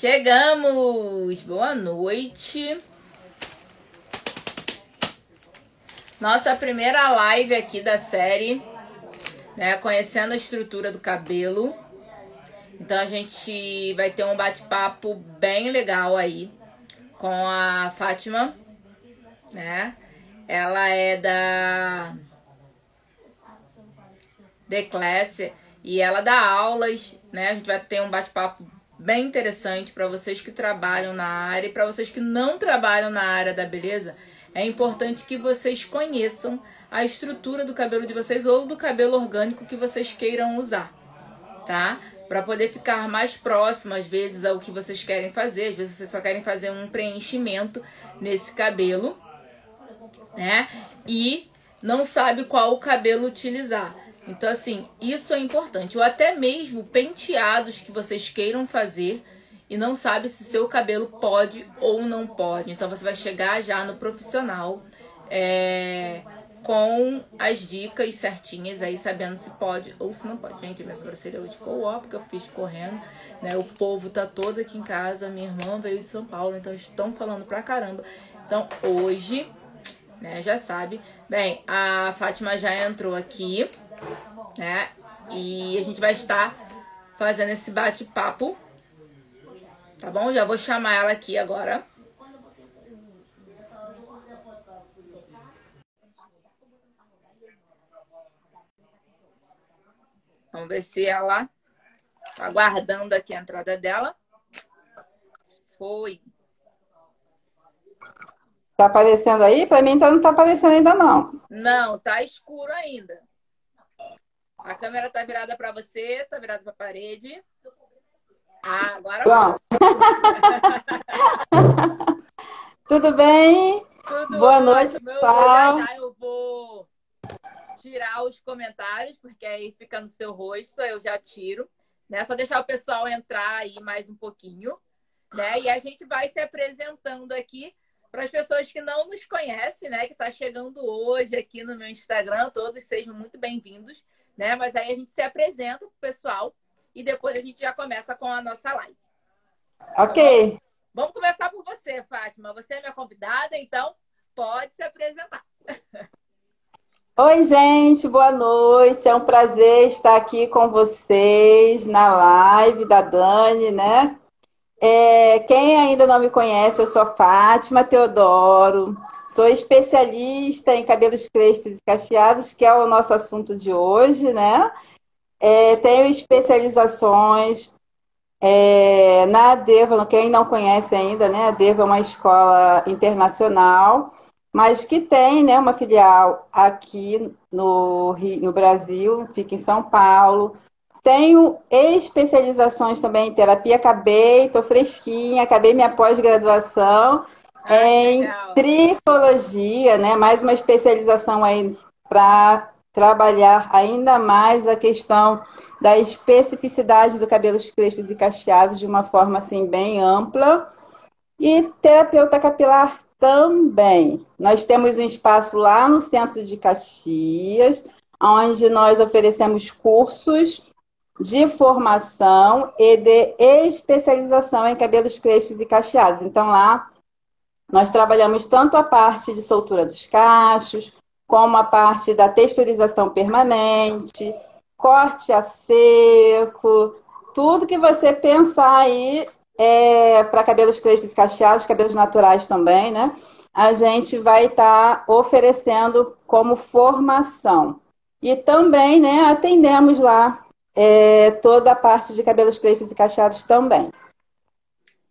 Chegamos! Boa noite! Nossa primeira live aqui da série, né? Conhecendo a estrutura do cabelo. Então a gente vai ter um bate-papo bem legal aí com a Fátima, né? Ela é da The Class e ela dá aulas, né? A gente vai ter um bate-papo bem interessante para vocês que trabalham na área e para vocês que não trabalham na área da beleza. É importante que vocês conheçam a estrutura do cabelo de vocês ou do cabelo orgânico que vocês queiram usar, tá? Para poder ficar mais próximo, às vezes, ao que vocês querem fazer. Às vezes, vocês só querem fazer um preenchimento nesse cabelo, né? E não sabe qual o cabelo utilizar. Então, assim, isso é importante. Ou até mesmo penteados que vocês queiram fazer e não sabe se seu cabelo pode ou não pode. Então, você vai chegar já no profissional é, com as dicas certinhas aí, sabendo se pode ou se não pode. Gente, minha sobrancelha hoje ficou ó, porque eu fiz correndo. Né? O povo tá todo aqui em casa. Minha irmã veio de São Paulo, então estão falando pra caramba. Então, hoje, né, já sabe. Bem, a Fátima já entrou aqui né? E a gente vai estar fazendo esse bate-papo. Tá bom? Já vou chamar ela aqui agora. Vamos ver se ela tá aguardando aqui a entrada dela. Foi. Tá aparecendo aí? Para mim então não tá aparecendo ainda não. Não, tá escuro ainda. A câmera tá virada para você, tá virada para a parede. Ah, agora Bom. Tudo bem? Tudo Boa noite, pessoal. Já, já eu vou tirar os comentários, porque aí fica no seu rosto, eu já tiro. Né? Só deixar o pessoal entrar aí mais um pouquinho. Né? E a gente vai se apresentando aqui para as pessoas que não nos conhecem, né? Que está chegando hoje aqui no meu Instagram. Todos sejam muito bem-vindos né? Mas aí a gente se apresenta pro pessoal e depois a gente já começa com a nossa live. Ok. Tá Vamos começar por você, Fátima. Você é minha convidada, então pode se apresentar. Oi, gente, boa noite. É um prazer estar aqui com vocês na live da Dani, né? É, quem ainda não me conhece, eu sou Fátima Teodoro, sou especialista em cabelos crespos e cacheados, que é o nosso assunto de hoje, né? É, tenho especializações é, na Adeva, quem não conhece ainda, né? A Adeva é uma escola internacional, mas que tem né, uma filial aqui no, no Brasil, fica em São Paulo tenho especializações também em terapia, acabei, estou fresquinha, acabei minha pós-graduação em legal. tricologia, né? Mais uma especialização aí para trabalhar ainda mais a questão da especificidade do cabelos crespos e cacheados de uma forma assim bem ampla. E terapeuta capilar também. Nós temos um espaço lá no centro de Caxias, onde nós oferecemos cursos de formação e de especialização em cabelos crespos e cacheados. Então, lá nós trabalhamos tanto a parte de soltura dos cachos, como a parte da texturização permanente, corte a seco, tudo que você pensar aí é, para cabelos crespos e cacheados, cabelos naturais também, né? A gente vai estar tá oferecendo como formação. E também, né, atendemos lá é, toda a parte de cabelos crespos e cacheados também.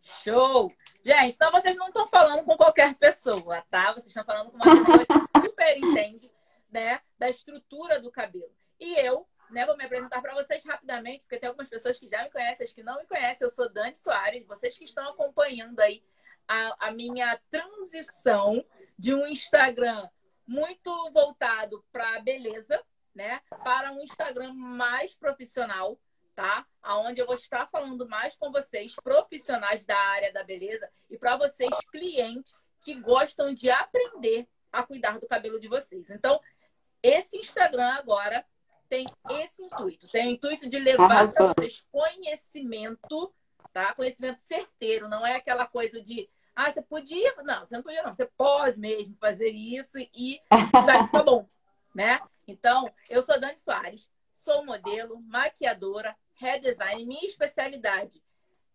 Show! Gente, então vocês não estão falando com qualquer pessoa, tá? Vocês estão falando com uma pessoa que super entende, né, da estrutura do cabelo. E eu, né, vou me apresentar para vocês rapidamente, porque tem algumas pessoas que já me conhecem, as que não me conhecem. Eu sou Dani Soares. Vocês que estão acompanhando aí a, a minha transição de um Instagram muito voltado para beleza, né, para um Instagram mais profissional, tá? Aonde eu vou estar falando mais com vocês, profissionais da área da beleza, e para vocês, clientes que gostam de aprender a cuidar do cabelo de vocês. Então, esse Instagram agora tem esse intuito, tem o intuito de levar para vocês conhecimento tá? Conhecimento certeiro, não é aquela coisa de ah, você podia. Não, você não podia, não. Você pode mesmo fazer isso e ficar bom, né? Então, eu sou Dani Soares, sou modelo, maquiadora, redesign. Minha especialidade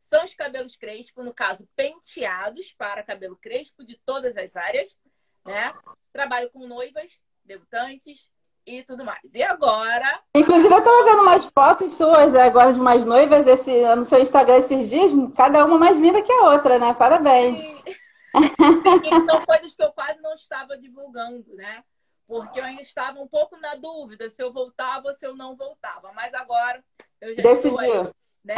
são os cabelos crespo, no caso, penteados para cabelo crespo de todas as áreas, né? Trabalho com noivas, debutantes, e tudo mais. E agora. Inclusive, eu estava vendo umas fotos suas agora de mais noivas esse, no seu Instagram esses dias, cada uma mais linda que a outra, né? Parabéns. Sim, são coisas que eu quase não estava divulgando, né? Porque eu ainda estava um pouco na dúvida se eu voltava ou se eu não voltava. Mas agora eu já Decidiu. Estou aí, né?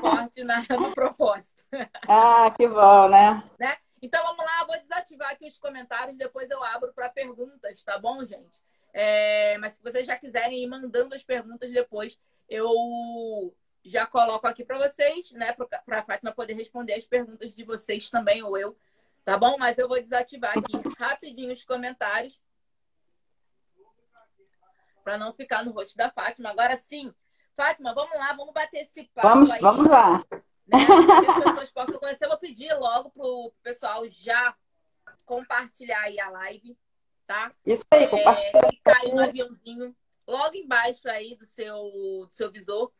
forte na, no propósito. Ah, que bom, né? né? Então vamos lá, vou desativar aqui os comentários, depois eu abro para perguntas, tá bom, gente? É, mas se vocês já quiserem ir mandando as perguntas depois, eu já coloco aqui para vocês, né? Para a Fátima poder responder as perguntas de vocês também, ou eu, tá bom? Mas eu vou desativar aqui rapidinho os comentários para não ficar no rosto da Fátima. Agora sim, Fátima, vamos lá, vamos bater esse papo. Vamos, aí, vamos lá. Né? Que as pessoas possam conhecer. Eu vou pedir logo pro pessoal já compartilhar aí a live tá? Isso aí, compartilha. É, clicar aí no aviãozinho, logo embaixo aí do seu, do seu visor.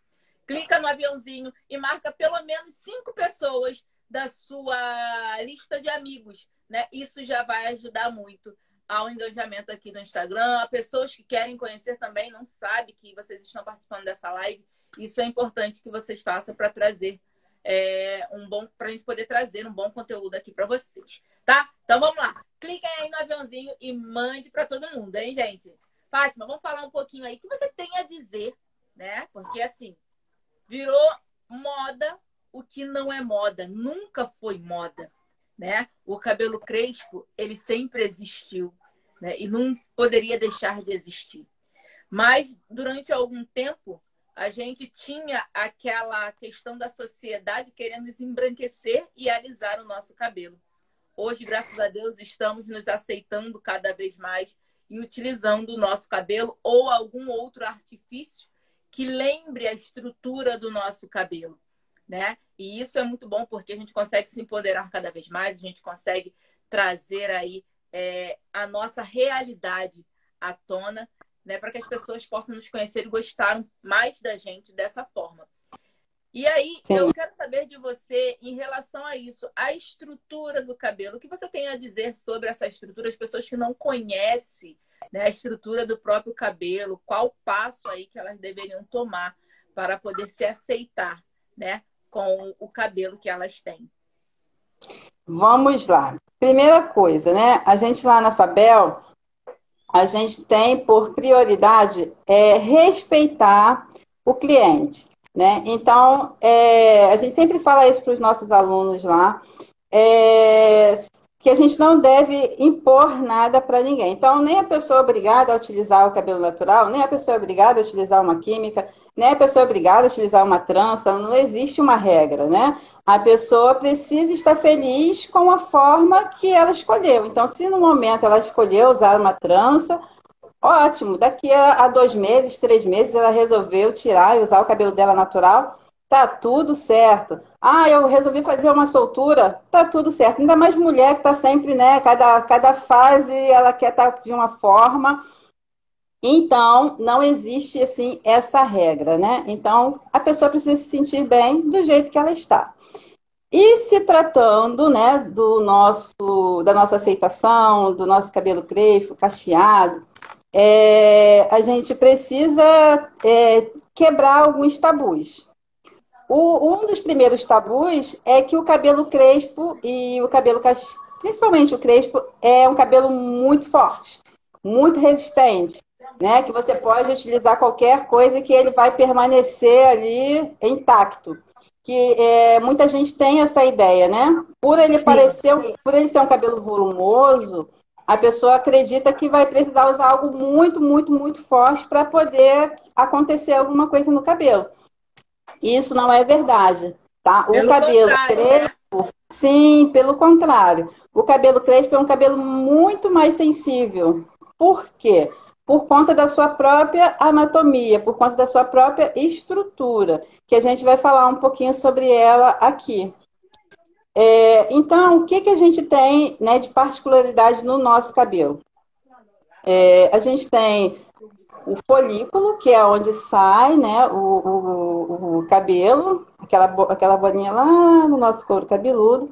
Clica no aviãozinho e marca pelo menos cinco pessoas da sua lista de amigos, né? Isso já vai ajudar muito ao engajamento aqui no Instagram. A pessoas que querem conhecer também não sabem que vocês estão participando dessa live. Isso é importante que vocês façam para trazer é, um bom para a gente poder trazer um bom conteúdo aqui para vocês, tá? Então vamos lá. Cliquem aí no aviãozinho e mande para todo mundo, hein, gente? Fátima, vamos falar um pouquinho aí o que você tem a dizer, né? Porque assim, virou moda o que não é moda, nunca foi moda, né? O cabelo crespo, ele sempre existiu, né? E não poderia deixar de existir. Mas durante algum tempo a gente tinha aquela questão da sociedade querendo desembranquecer e alisar o nosso cabelo. Hoje, graças a Deus, estamos nos aceitando cada vez mais e utilizando o nosso cabelo ou algum outro artifício que lembre a estrutura do nosso cabelo, né? E isso é muito bom porque a gente consegue se empoderar cada vez mais, a gente consegue trazer aí é, a nossa realidade à tona né? Para que as pessoas possam nos conhecer e gostar mais da gente dessa forma. E aí, Sim. eu quero saber de você em relação a isso, a estrutura do cabelo. O que você tem a dizer sobre essa estrutura? As pessoas que não conhecem né, a estrutura do próprio cabelo, qual passo aí que elas deveriam tomar para poder se aceitar, né, com o cabelo que elas têm? Vamos lá. Primeira coisa, né? A gente lá na Fabel, a gente tem por prioridade é, respeitar o cliente. Né? Então, é, a gente sempre fala isso para os nossos alunos lá, é, que a gente não deve impor nada para ninguém. Então, nem a pessoa é obrigada a utilizar o cabelo natural, nem a pessoa é obrigada a utilizar uma química, nem a pessoa é obrigada a utilizar uma trança, não existe uma regra, né? A pessoa precisa estar feliz com a forma que ela escolheu. Então, se no momento ela escolheu usar uma trança, ótimo. Daqui a dois meses, três meses, ela resolveu tirar e usar o cabelo dela natural, tá tudo certo. Ah, eu resolvi fazer uma soltura, tá tudo certo. Ainda mais mulher que tá sempre, né? Cada, cada fase ela quer estar tá de uma forma. Então, não existe assim essa regra, né? Então, a pessoa precisa se sentir bem do jeito que ela está. E se tratando, né, do nosso, da nossa aceitação, do nosso cabelo crespo, cacheado, é, a gente precisa é, quebrar alguns tabus. O, um dos primeiros tabus é que o cabelo crespo e o cabelo cacheado, principalmente o crespo, é um cabelo muito forte, muito resistente né? Que você pode utilizar qualquer coisa que ele vai permanecer ali intacto. Que é, muita gente tem essa ideia, né? Por ele Sim. parecer, por ele ser um cabelo volumoso, a pessoa acredita que vai precisar usar algo muito, muito, muito forte para poder acontecer alguma coisa no cabelo. Isso não é verdade, tá? O pelo cabelo né? crespo, sim, pelo contrário. O cabelo crespo é um cabelo muito mais sensível. Por quê? por conta da sua própria anatomia, por conta da sua própria estrutura, que a gente vai falar um pouquinho sobre ela aqui. É, então, o que, que a gente tem né, de particularidade no nosso cabelo? É, a gente tem o folículo, que é onde sai né, o, o, o cabelo, aquela, aquela bolinha lá no nosso couro cabeludo.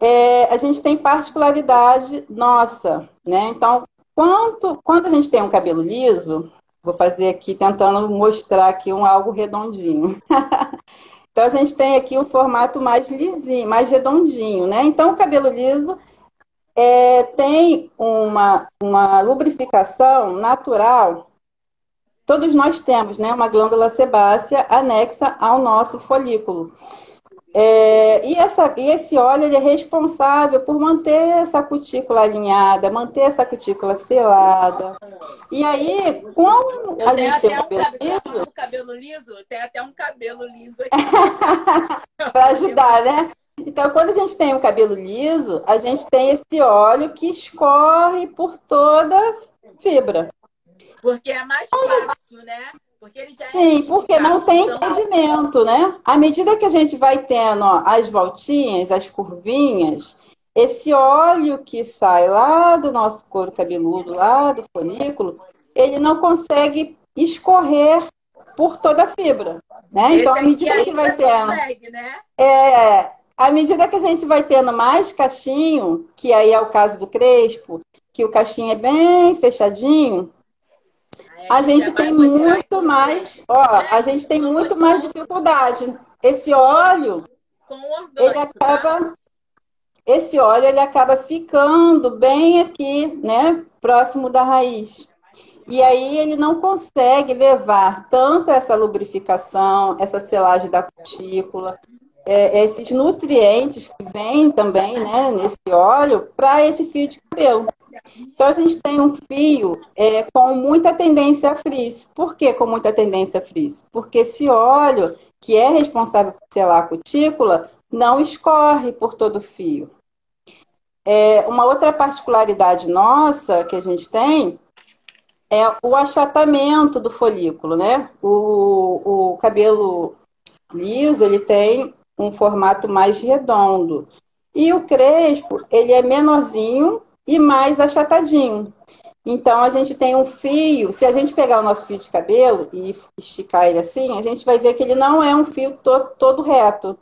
É, a gente tem particularidade nossa, né? Então, quanto, quando a gente tem um cabelo liso, vou fazer aqui tentando mostrar aqui um algo redondinho. então a gente tem aqui um formato mais lisinho, mais redondinho, né? Então o cabelo liso é, tem uma, uma lubrificação natural. Todos nós temos, né? Uma glândula sebácea anexa ao nosso folículo. É, e, essa, e esse óleo ele é responsável por manter essa cutícula alinhada, manter essa cutícula selada. E aí, como Eu a gente tem um cabelo liso. Cabelo liso, tem até um cabelo liso aqui. Para ajudar, né? Então, quando a gente tem o um cabelo liso, a gente tem esse óleo que escorre por toda a fibra. Porque é mais fácil, né? Porque ele já é Sim, porque não tem impedimento, né? À medida que a gente vai tendo ó, as voltinhas, as curvinhas, esse óleo que sai lá do nosso couro cabeludo, lá do folículo, ele não consegue escorrer por toda a fibra, né? Esse então, à medida que vai tendo, consegue, né? é, à medida que a gente vai tendo mais cachinho, que aí é o caso do crespo, que o cachinho é bem fechadinho, a gente tem muito mais, ó, a gente tem muito mais dificuldade. Esse óleo, ele acaba, esse óleo ele acaba ficando bem aqui, né, próximo da raiz. E aí ele não consegue levar tanto essa lubrificação, essa selagem da cutícula, é, esses nutrientes que vêm também, né, nesse óleo, para esse fio de cabelo. Então, a gente tem um fio é, com muita tendência a frizz. Por que com muita tendência a frizz? Porque esse óleo, que é responsável por selar a cutícula, não escorre por todo o fio. É, uma outra particularidade nossa que a gente tem é o achatamento do folículo, né? O, o cabelo liso, ele tem um formato mais redondo. E o crespo, ele é menorzinho e mais achatadinho. Então, a gente tem um fio, se a gente pegar o nosso fio de cabelo e esticar ele assim, a gente vai ver que ele não é um fio todo, todo reto.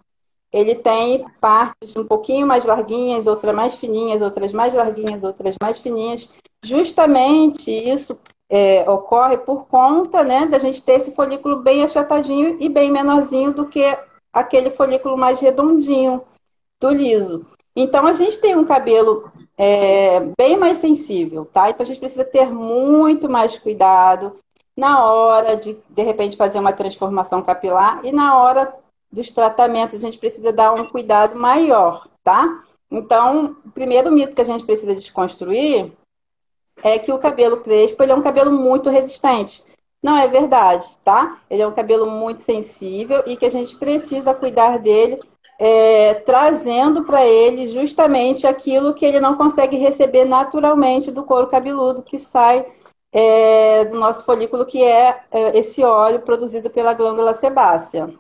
Ele tem partes um pouquinho mais larguinhas, outras mais fininhas, outras mais larguinhas, outras mais fininhas. Justamente isso é, ocorre por conta né, da gente ter esse folículo bem achatadinho e bem menorzinho do que aquele folículo mais redondinho do liso. Então, a gente tem um cabelo é, bem mais sensível, tá? Então, a gente precisa ter muito mais cuidado na hora de, de repente, fazer uma transformação capilar e na hora dos tratamentos, a gente precisa dar um cuidado maior, tá? Então, o primeiro mito que a gente precisa desconstruir é que o cabelo crespo ele é um cabelo muito resistente. Não é verdade, tá? Ele é um cabelo muito sensível e que a gente precisa cuidar dele é, trazendo para ele justamente aquilo que ele não consegue receber naturalmente do couro cabeludo que sai é, do nosso folículo, que é, é esse óleo produzido pela glândula sebácea.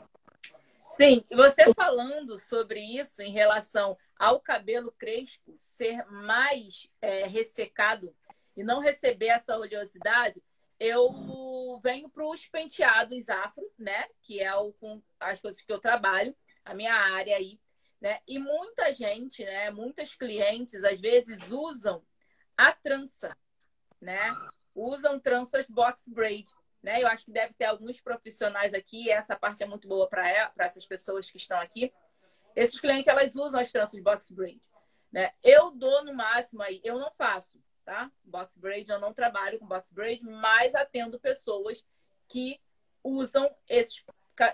Sim, e você falando sobre isso em relação ao cabelo crespo ser mais é, ressecado e não receber essa oleosidade, eu venho para os penteados afro, né? Que é o, com as coisas que eu trabalho a minha área aí, né? E muita gente, né? Muitas clientes às vezes usam a trança, né? Usam tranças box braid, né? Eu acho que deve ter alguns profissionais aqui, essa parte é muito boa para essas pessoas que estão aqui. Esses clientes elas usam as tranças box braid, né? Eu dou no máximo aí, eu não faço, tá? Box braid, eu não trabalho com box braid, mas atendo pessoas que usam esse,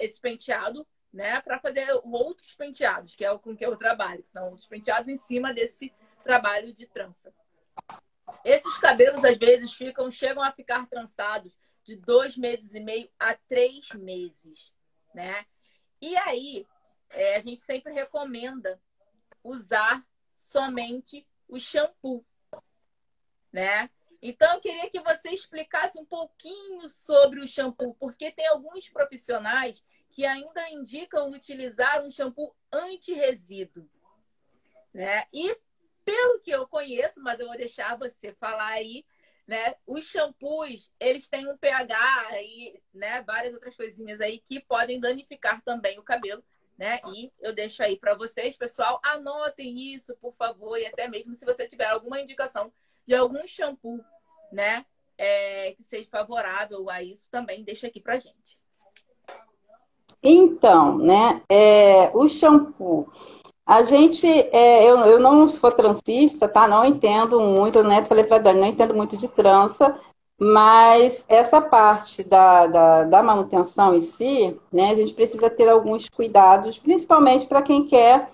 esse penteado né, para fazer outros penteados, que é o com que eu trabalho, que são outros penteados em cima desse trabalho de trança. Esses cabelos às vezes ficam, chegam a ficar trançados de dois meses e meio a três meses, né? E aí é, a gente sempre recomenda usar somente o shampoo, né? Então, eu queria que você explicasse um pouquinho sobre o shampoo, porque tem alguns profissionais que ainda indicam utilizar um shampoo anti-resíduo. Né? E pelo que eu conheço, mas eu vou deixar você falar aí, né? Os shampoos, eles têm um pH e, né, várias outras coisinhas aí que podem danificar também o cabelo, né? E eu deixo aí para vocês, pessoal, anotem isso, por favor, e até mesmo se você tiver alguma indicação de algum shampoo, né, é, que seja favorável a isso, também deixa aqui pra gente. Então, né, é, o shampoo, a gente, é, eu, eu não sou transista, tá? Não entendo muito, né? Falei para Dani, não entendo muito de trança, mas essa parte da, da, da, manutenção em si, né? A gente precisa ter alguns cuidados, principalmente para quem quer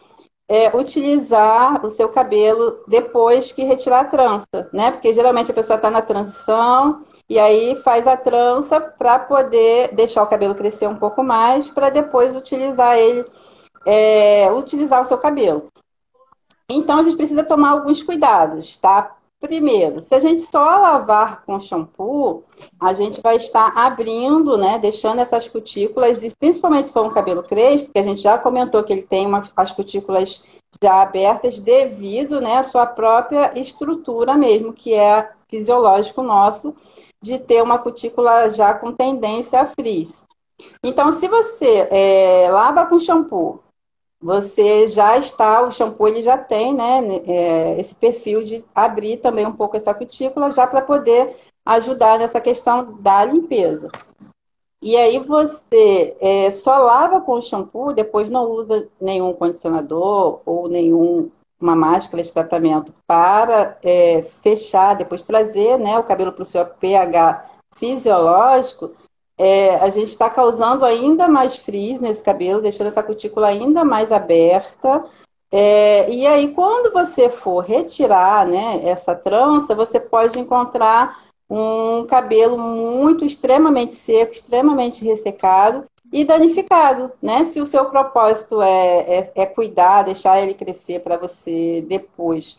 é, utilizar o seu cabelo depois que retirar a trança, né? Porque geralmente a pessoa está na transição e aí faz a trança para poder deixar o cabelo crescer um pouco mais, para depois utilizar ele é, utilizar o seu cabelo. Então, a gente precisa tomar alguns cuidados, tá? Primeiro, se a gente só lavar com shampoo, a gente vai estar abrindo, né, deixando essas cutículas, e principalmente se for um cabelo crespo, porque a gente já comentou que ele tem uma, as cutículas já abertas devido, né, à sua própria estrutura mesmo, que é fisiológico nosso, de ter uma cutícula já com tendência a frizz. Então, se você é, lava com shampoo, você já está, o shampoo ele já tem, né, é, esse perfil de abrir também um pouco essa cutícula, já para poder ajudar nessa questão da limpeza. E aí você é, só lava com o shampoo, depois não usa nenhum condicionador ou nenhuma máscara de tratamento para é, fechar, depois trazer né, o cabelo para o seu pH fisiológico, é, a gente está causando ainda mais frizz nesse cabelo, deixando essa cutícula ainda mais aberta. É, e aí, quando você for retirar né, essa trança, você pode encontrar um cabelo muito extremamente seco, extremamente ressecado e danificado, né? Se o seu propósito é, é, é cuidar, deixar ele crescer para você depois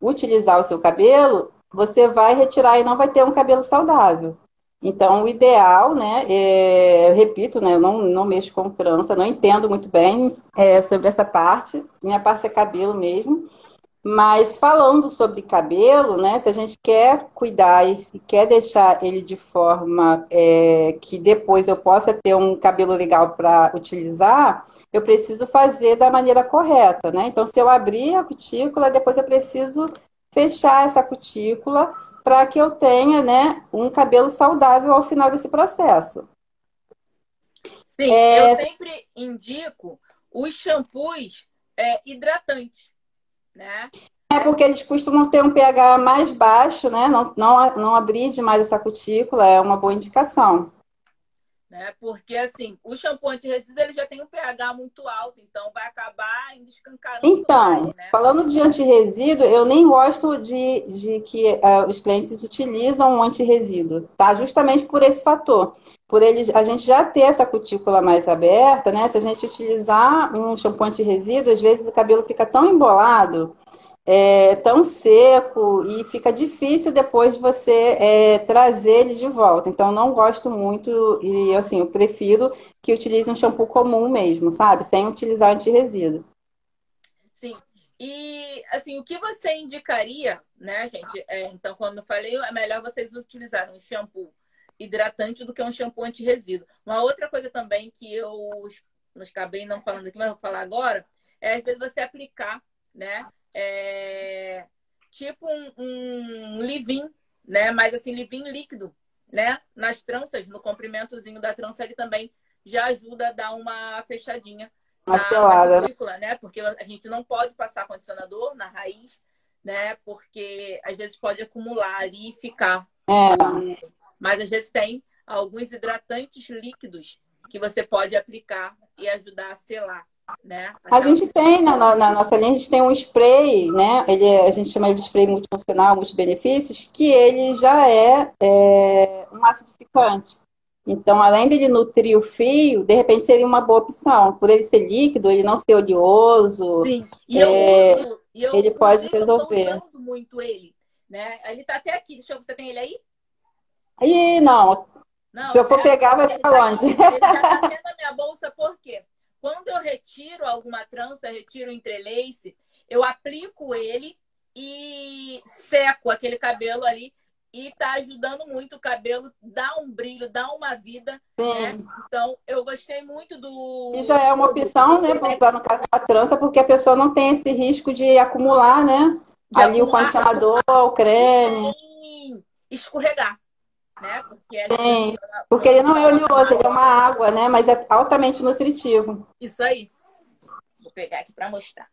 utilizar o seu cabelo, você vai retirar e não vai ter um cabelo saudável. Então, o ideal, né, é, eu repito, né, eu não, não mexo com trança, não entendo muito bem é, sobre essa parte, minha parte é cabelo mesmo, mas falando sobre cabelo, né, se a gente quer cuidar e quer deixar ele de forma é, que depois eu possa ter um cabelo legal para utilizar, eu preciso fazer da maneira correta, né? Então, se eu abrir a cutícula, depois eu preciso fechar essa cutícula para que eu tenha né, um cabelo saudável ao final desse processo. Sim, é... eu sempre indico os shampoos é, hidratantes, né? É porque eles costumam ter um pH mais baixo, né? Não, não, não abrir demais essa cutícula é uma boa indicação né? Porque assim, o shampoo anti-resíduo ele já tem um pH muito alto, então vai acabar escancarando. Então, mais, né? falando de anti-resíduo, eu nem gosto de, de que uh, os clientes utilizam um anti-resíduo, tá? Justamente por esse fator. Por eles, a gente já ter essa cutícula mais aberta, né? Se a gente utilizar um shampoo anti-resíduo, às vezes o cabelo fica tão embolado é, tão seco e fica difícil depois de você é, trazer ele de volta. Então, não gosto muito e, assim, eu prefiro que utilize um shampoo comum mesmo, sabe? Sem utilizar anti-resíduo. Sim. E, assim, o que você indicaria, né, gente? É, então, quando eu falei, é melhor vocês utilizarem um shampoo hidratante do que um shampoo anti-resíduo. Uma outra coisa também que eu não acabei não falando aqui, mas vou falar agora, é às vezes você aplicar, né? É, tipo um, um livin, né? Mas assim, livin líquido, né? Nas tranças, no comprimentozinho da trança, ele também já ajuda a dar uma fechadinha na, na cutícula, né? Porque a gente não pode passar condicionador na raiz, né? Porque às vezes pode acumular ali e ficar. É. Mas às vezes tem alguns hidratantes líquidos que você pode aplicar e ajudar a selar. Né? A gente tem na, na, nossa linha, a gente tem um spray, né? Ele é, a gente chama ele de spray multifuncional, multibenefícios, que ele já é, é um acidificante. Então, além dele nutrir o fio, de repente seria uma boa opção. Por ele ser líquido, ele não ser oleoso. Sim, e eu, é, uso, e eu ele pode resolver. Eu muito ele. né? Ele tá até aqui. Deixa eu, você tem ele aí? Ih, não. não Se eu for é, pegar, vai ficar tá longe. Aqui, ele já tá dentro da minha bolsa, por quê? Quando eu retiro alguma trança, retiro o entrelace, eu aplico ele e seco aquele cabelo ali e tá ajudando muito o cabelo, dá um brilho, dá uma vida. Né? Então, eu gostei muito do. E já é uma opção, né? Para no caso da trança, porque a pessoa não tem esse risco de acumular, né? De ali acumular, o condicionador, o creme. Escorregar. Né? Porque, Sim, porque ele não é oleoso, ele é uma água, né? Mas é altamente nutritivo. Isso aí. Vou pegar aqui para mostrar.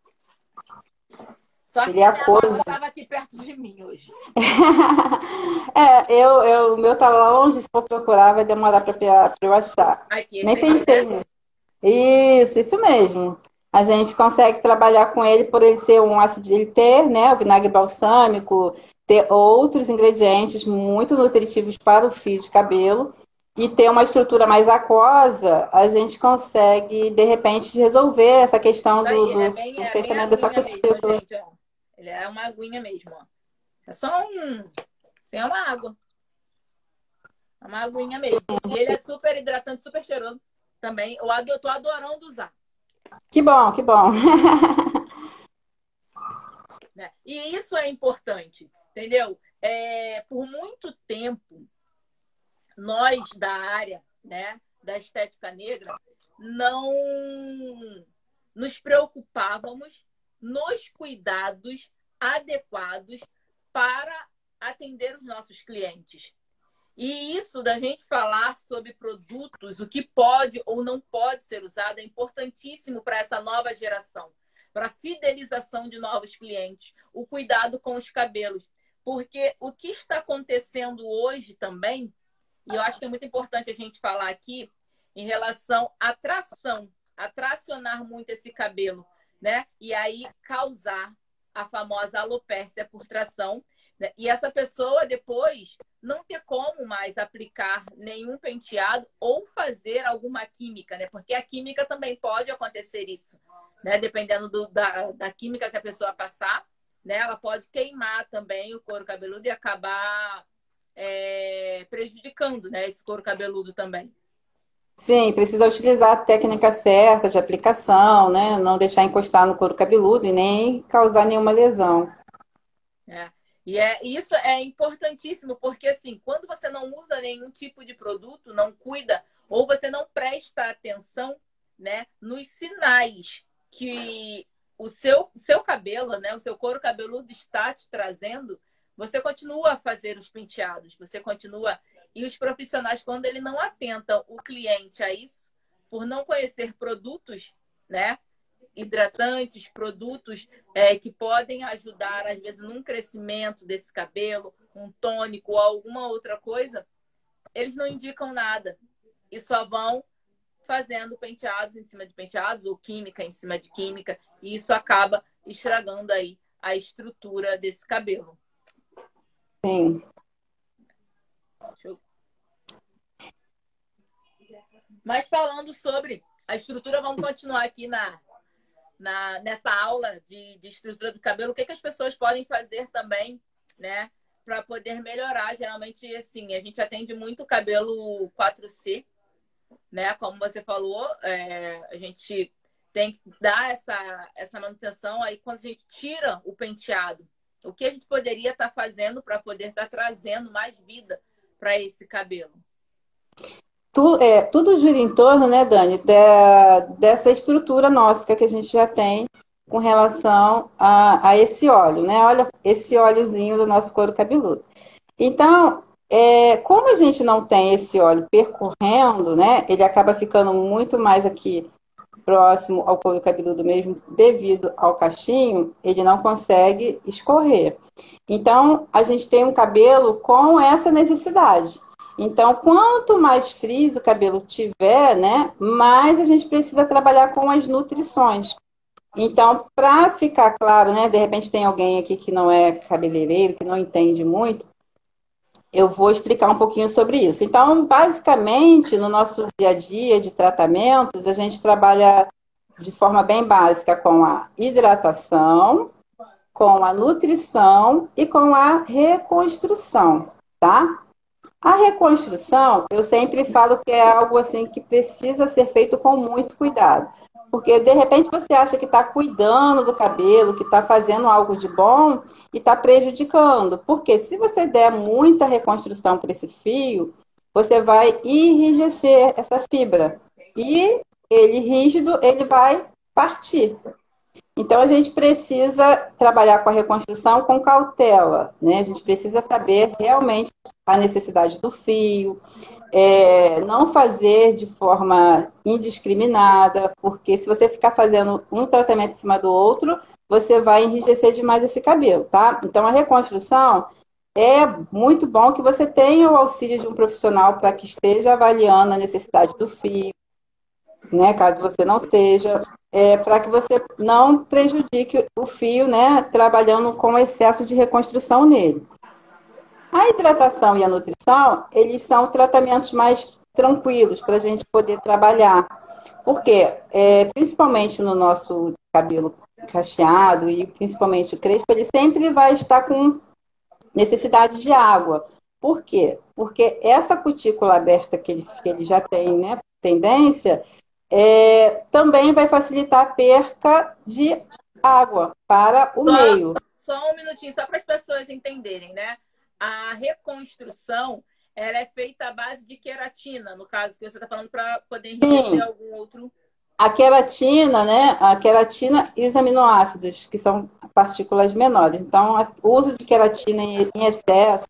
Só que ele é estava aqui perto de mim hoje. é, eu, eu, o meu tá longe, se for procurar, vai demorar para eu achar. Aqui, Nem pensei né? nisso. Isso, isso mesmo. A gente consegue trabalhar com ele por ele ser um ácido, ele ter, né, o vinagre balsâmico, ter outros ingredientes muito nutritivos para o fio de cabelo e ter uma estrutura mais aquosa, a gente consegue, de repente, resolver essa questão do, do, é bem, do é dessa cutícula. Ele é uma aguinha mesmo, ó. É só um. Assim, é uma água. É uma aguinha mesmo. E ele é super hidratante, super cheiroso também. Eu ado, tô adorando usar. Que bom, que bom. né? E isso é importante, entendeu? É, por muito tempo, nós da área né, da estética negra não nos preocupávamos nos cuidados adequados para atender os nossos clientes. E isso da gente falar sobre produtos, o que pode ou não pode ser usado, é importantíssimo para essa nova geração, para a fidelização de novos clientes, o cuidado com os cabelos. Porque o que está acontecendo hoje também, e eu acho que é muito importante a gente falar aqui, em relação à tração, atracionar muito esse cabelo né? E aí causar a famosa alopécia por tração. Né? E essa pessoa depois não ter como mais aplicar nenhum penteado ou fazer alguma química, né? Porque a química também pode acontecer isso, né? Dependendo do, da, da química que a pessoa passar, né? Ela pode queimar também o couro cabeludo e acabar é, prejudicando, né? Esse couro cabeludo também. Sim, precisa utilizar a técnica certa de aplicação, né? Não deixar encostar no couro cabeludo e nem causar nenhuma lesão. É. E é, isso é importantíssimo, porque assim, quando você não usa nenhum tipo de produto, não cuida, ou você não presta atenção né, nos sinais que o seu, seu cabelo, né, o seu couro cabeludo está te trazendo, você continua a fazer os penteados, você continua e os profissionais, quando ele não atentam o cliente a isso, por não conhecer produtos, né? Hidratantes, produtos é, que podem ajudar, às vezes, num crescimento desse cabelo, um tônico ou alguma outra coisa, eles não indicam nada e só vão fazendo penteados em cima de penteados ou química em cima de química, e isso acaba estragando aí a estrutura desse cabelo. Sim. Eu mas falando sobre a estrutura, vamos continuar aqui na, na, nessa aula de, de estrutura do cabelo. O que, que as pessoas podem fazer também, né? Para poder melhorar. Geralmente, assim, a gente atende muito cabelo 4C, né? Como você falou, é, a gente tem que dar essa, essa manutenção aí quando a gente tira o penteado. O que a gente poderia estar tá fazendo para poder estar tá trazendo mais vida para esse cabelo? tu, é, tudo gira em torno, né, Dani, de, dessa estrutura nossa que a gente já tem com relação a, a, esse óleo, né? Olha esse óleozinho do nosso couro cabeludo. Então, é, como a gente não tem esse óleo percorrendo, né? Ele acaba ficando muito mais aqui próximo ao couro cabeludo mesmo, devido ao cachinho, ele não consegue escorrer. Então, a gente tem um cabelo com essa necessidade. Então, quanto mais frizz o cabelo tiver, né, mais a gente precisa trabalhar com as nutrições. Então, para ficar claro, né, de repente tem alguém aqui que não é cabeleireiro, que não entende muito, eu vou explicar um pouquinho sobre isso. Então, basicamente, no nosso dia a dia de tratamentos, a gente trabalha de forma bem básica com a hidratação, com a nutrição e com a reconstrução, tá? A reconstrução, eu sempre falo que é algo assim que precisa ser feito com muito cuidado. Porque de repente você acha que está cuidando do cabelo, que está fazendo algo de bom e está prejudicando. Porque se você der muita reconstrução para esse fio, você vai enrijecer essa fibra. E ele rígido, ele vai partir. Então a gente precisa trabalhar com a reconstrução com cautela, né? A gente precisa saber realmente a necessidade do fio, é, não fazer de forma indiscriminada, porque se você ficar fazendo um tratamento em cima do outro, você vai enrijecer demais esse cabelo, tá? Então a reconstrução é muito bom que você tenha o auxílio de um profissional para que esteja avaliando a necessidade do fio, né? Caso você não esteja, é, para que você não prejudique o fio, né, trabalhando com excesso de reconstrução nele. A hidratação e a nutrição, eles são tratamentos mais tranquilos para a gente poder trabalhar. Porque, é, principalmente no nosso cabelo cacheado e principalmente o crespo, ele sempre vai estar com necessidade de água. Por quê? Porque essa cutícula aberta que ele, que ele já tem, né, tendência, é, também vai facilitar a perca de água para o só, meio. Só um minutinho, só para as pessoas entenderem, né? A reconstrução ela é feita à base de queratina, no caso que você está falando, para poder enriquecer algum outro. A queratina, né? A queratina e os aminoácidos, que são partículas menores. Então, o uso de queratina em excesso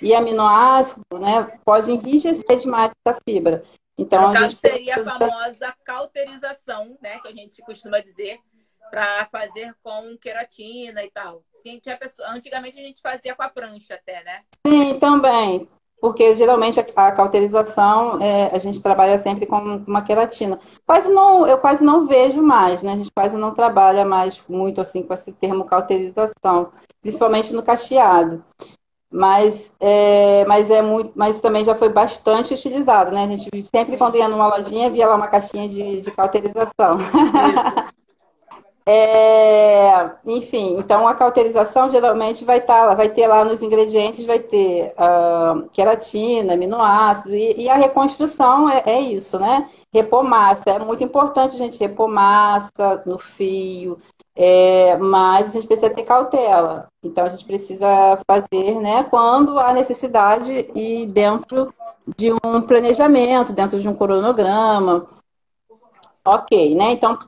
e aminoácido, né, pode enrijecer demais essa fibra. Então, no caso, seria precisa... a famosa cauterização, né? Que a gente costuma dizer, para fazer com queratina e tal. Pessoa... Antigamente a gente fazia com a prancha até, né? Sim, também. Porque geralmente a, cauterização é, a gente trabalha sempre com uma queratina. Quase não, eu quase não vejo mais, né? A gente quase não trabalha mais muito assim com esse termo cauterização, principalmente no cacheado mas é, mas é muito, mas também já foi bastante utilizado, né? A gente sempre quando ia numa lojinha via lá uma caixinha de, de cauterização. é, enfim, então a cauterização geralmente vai estar, tá, vai ter lá nos ingredientes, vai ter uh, queratina, aminoácido e, e a reconstrução é, é, isso, né? Repor massa, é muito importante gente repor massa no fio, é, mas a gente precisa ter cautela. Então a gente precisa fazer, né, quando há necessidade e dentro de um planejamento, dentro de um cronograma. Ok, né? Então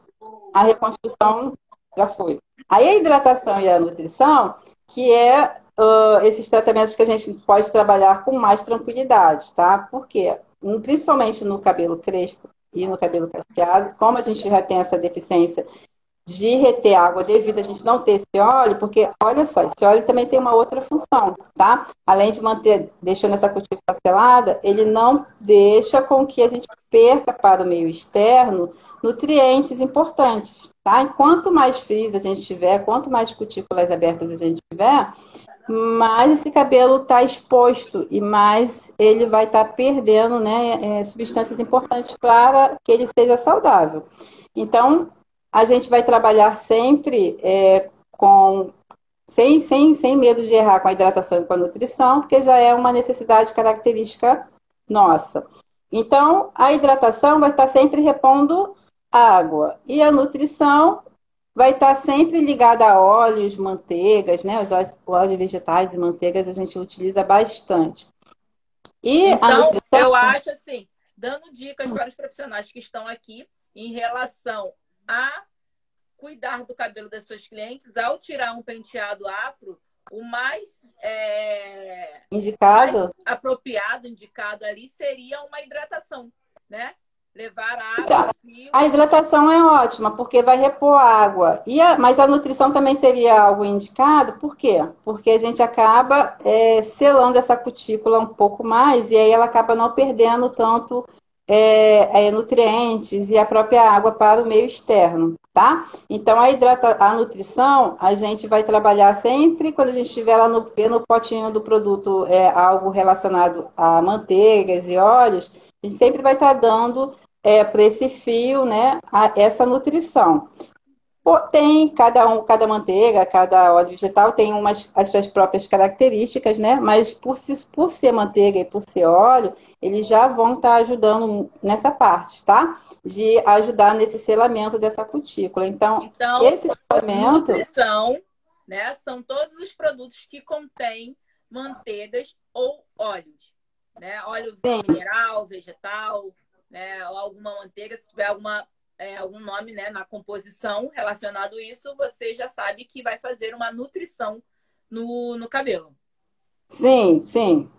a reconstrução já foi. Aí a hidratação e a nutrição, que é uh, esses tratamentos que a gente pode trabalhar com mais tranquilidade, tá? Porque, principalmente no cabelo crespo e no cabelo cacheado, como a gente já tem essa deficiência de reter água devido a gente não ter esse óleo, porque olha só, esse óleo também tem uma outra função, tá? Além de manter, deixando essa cutícula selada, ele não deixa com que a gente perca para o meio externo nutrientes importantes, tá? E quanto mais frizz a gente tiver, quanto mais cutículas abertas a gente tiver, mais esse cabelo está exposto e mais ele vai estar tá perdendo né, é, substâncias importantes para que ele seja saudável. Então, a gente vai trabalhar sempre é, com sem, sem, sem medo de errar com a hidratação e com a nutrição, porque já é uma necessidade característica nossa. Então, a hidratação vai estar sempre repondo água e a nutrição vai estar sempre ligada a óleos, manteigas, né? Os óleos, vegetais e manteigas a gente utiliza bastante. E então, nutrição... eu acho assim, dando dicas para os profissionais que estão aqui em relação a cuidar do cabelo das suas clientes ao tirar um penteado afro, o mais é, indicado, mais apropriado, indicado ali seria uma hidratação, né? Levar água. Então, a hidratação é ótima porque vai repor água. E a, mas a nutrição também seria algo indicado. Por quê? Porque a gente acaba é, selando essa cutícula um pouco mais e aí ela acaba não perdendo tanto é, é, nutrientes e a própria água para o meio externo, tá? Então, a, hidrata, a nutrição, a gente vai trabalhar sempre quando a gente estiver lá no, no potinho do produto é, algo relacionado a manteigas e óleos, a gente sempre vai estar dando é, para esse fio, né, a, essa nutrição. Tem cada um, cada manteiga, cada óleo vegetal tem umas as suas próprias características, né? Mas por, si, por ser manteiga e por ser óleo, eles já vão estar tá ajudando nessa parte, tá? De ajudar nesse selamento dessa cutícula. Então, então esse selamento. Nutrição, né? São todos os produtos que contêm manteigas ou óleos, né? Óleo Sim. mineral, vegetal, né? Ou alguma manteiga, se tiver alguma é, algum nome né, na composição relacionado a isso, você já sabe que vai fazer uma nutrição no, no cabelo. Sim, sim.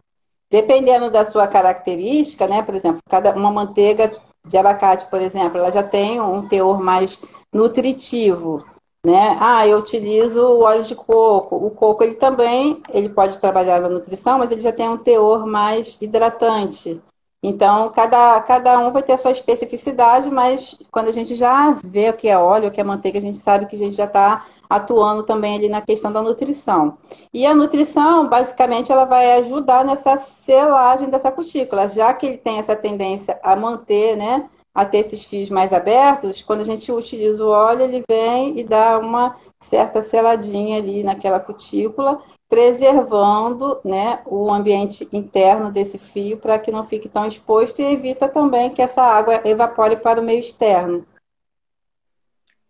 Dependendo da sua característica, né? Por exemplo, cada uma manteiga de abacate, por exemplo, ela já tem um teor mais nutritivo, né? Ah, eu utilizo o óleo de coco. O coco ele também, ele pode trabalhar na nutrição, mas ele já tem um teor mais hidratante. Então, cada, cada um vai ter a sua especificidade, mas quando a gente já vê o que é óleo, o que é manteiga, a gente sabe que a gente já está atuando também ali na questão da nutrição. E a nutrição, basicamente, ela vai ajudar nessa selagem dessa cutícula, já que ele tem essa tendência a manter, né, a ter esses fios mais abertos, quando a gente utiliza o óleo, ele vem e dá uma certa seladinha ali naquela cutícula preservando né, o ambiente interno desse fio para que não fique tão exposto e evita também que essa água evapore para o meio externo.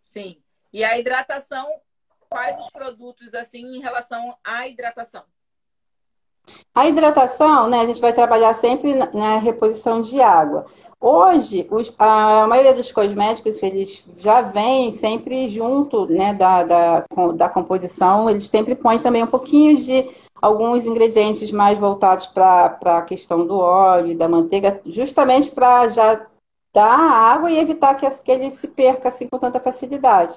Sim. E a hidratação, quais os produtos assim em relação à hidratação? A hidratação, né, a gente vai trabalhar sempre na reposição de água. Hoje, os, a maioria dos cosméticos, eles já vêm sempre junto né, da, da, da composição, eles sempre põem também um pouquinho de alguns ingredientes mais voltados para a questão do óleo e da manteiga, justamente para já dar água e evitar que, que ele se perca assim com tanta facilidade.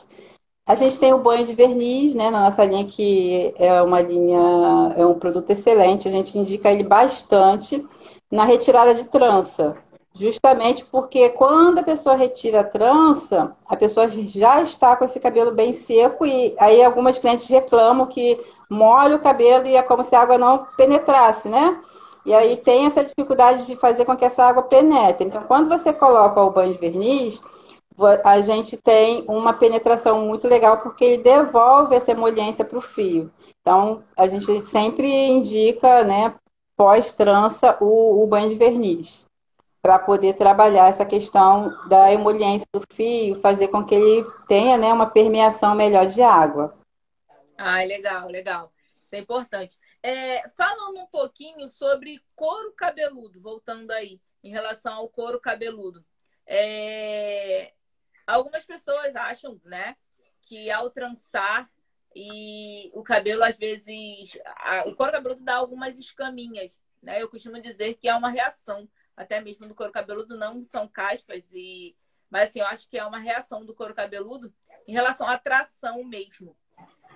A gente tem o banho de verniz, né, na nossa linha, que é uma linha, é um produto excelente, a gente indica ele bastante na retirada de trança. Justamente porque quando a pessoa retira a trança, a pessoa já está com esse cabelo bem seco e aí algumas clientes reclamam que molha o cabelo e é como se a água não penetrasse, né? E aí tem essa dificuldade de fazer com que essa água penetre. Então, quando você coloca o banho de verniz, a gente tem uma penetração muito legal porque ele devolve essa emoliência para o fio. Então, a gente sempre indica, né, pós-trança, o, o banho de verniz para poder trabalhar essa questão da emoliência do fio, fazer com que ele tenha né, uma permeação melhor de água. Ah, legal, legal. Isso é importante. É, falando um pouquinho sobre couro cabeludo, voltando aí, em relação ao couro cabeludo. É, algumas pessoas acham, né, que ao trançar e o cabelo, às vezes, a, o couro cabeludo dá algumas escaminhas, né? Eu costumo dizer que é uma reação até mesmo do couro cabeludo, não são caspas e mas assim, eu acho que é uma reação do couro cabeludo em relação à tração mesmo.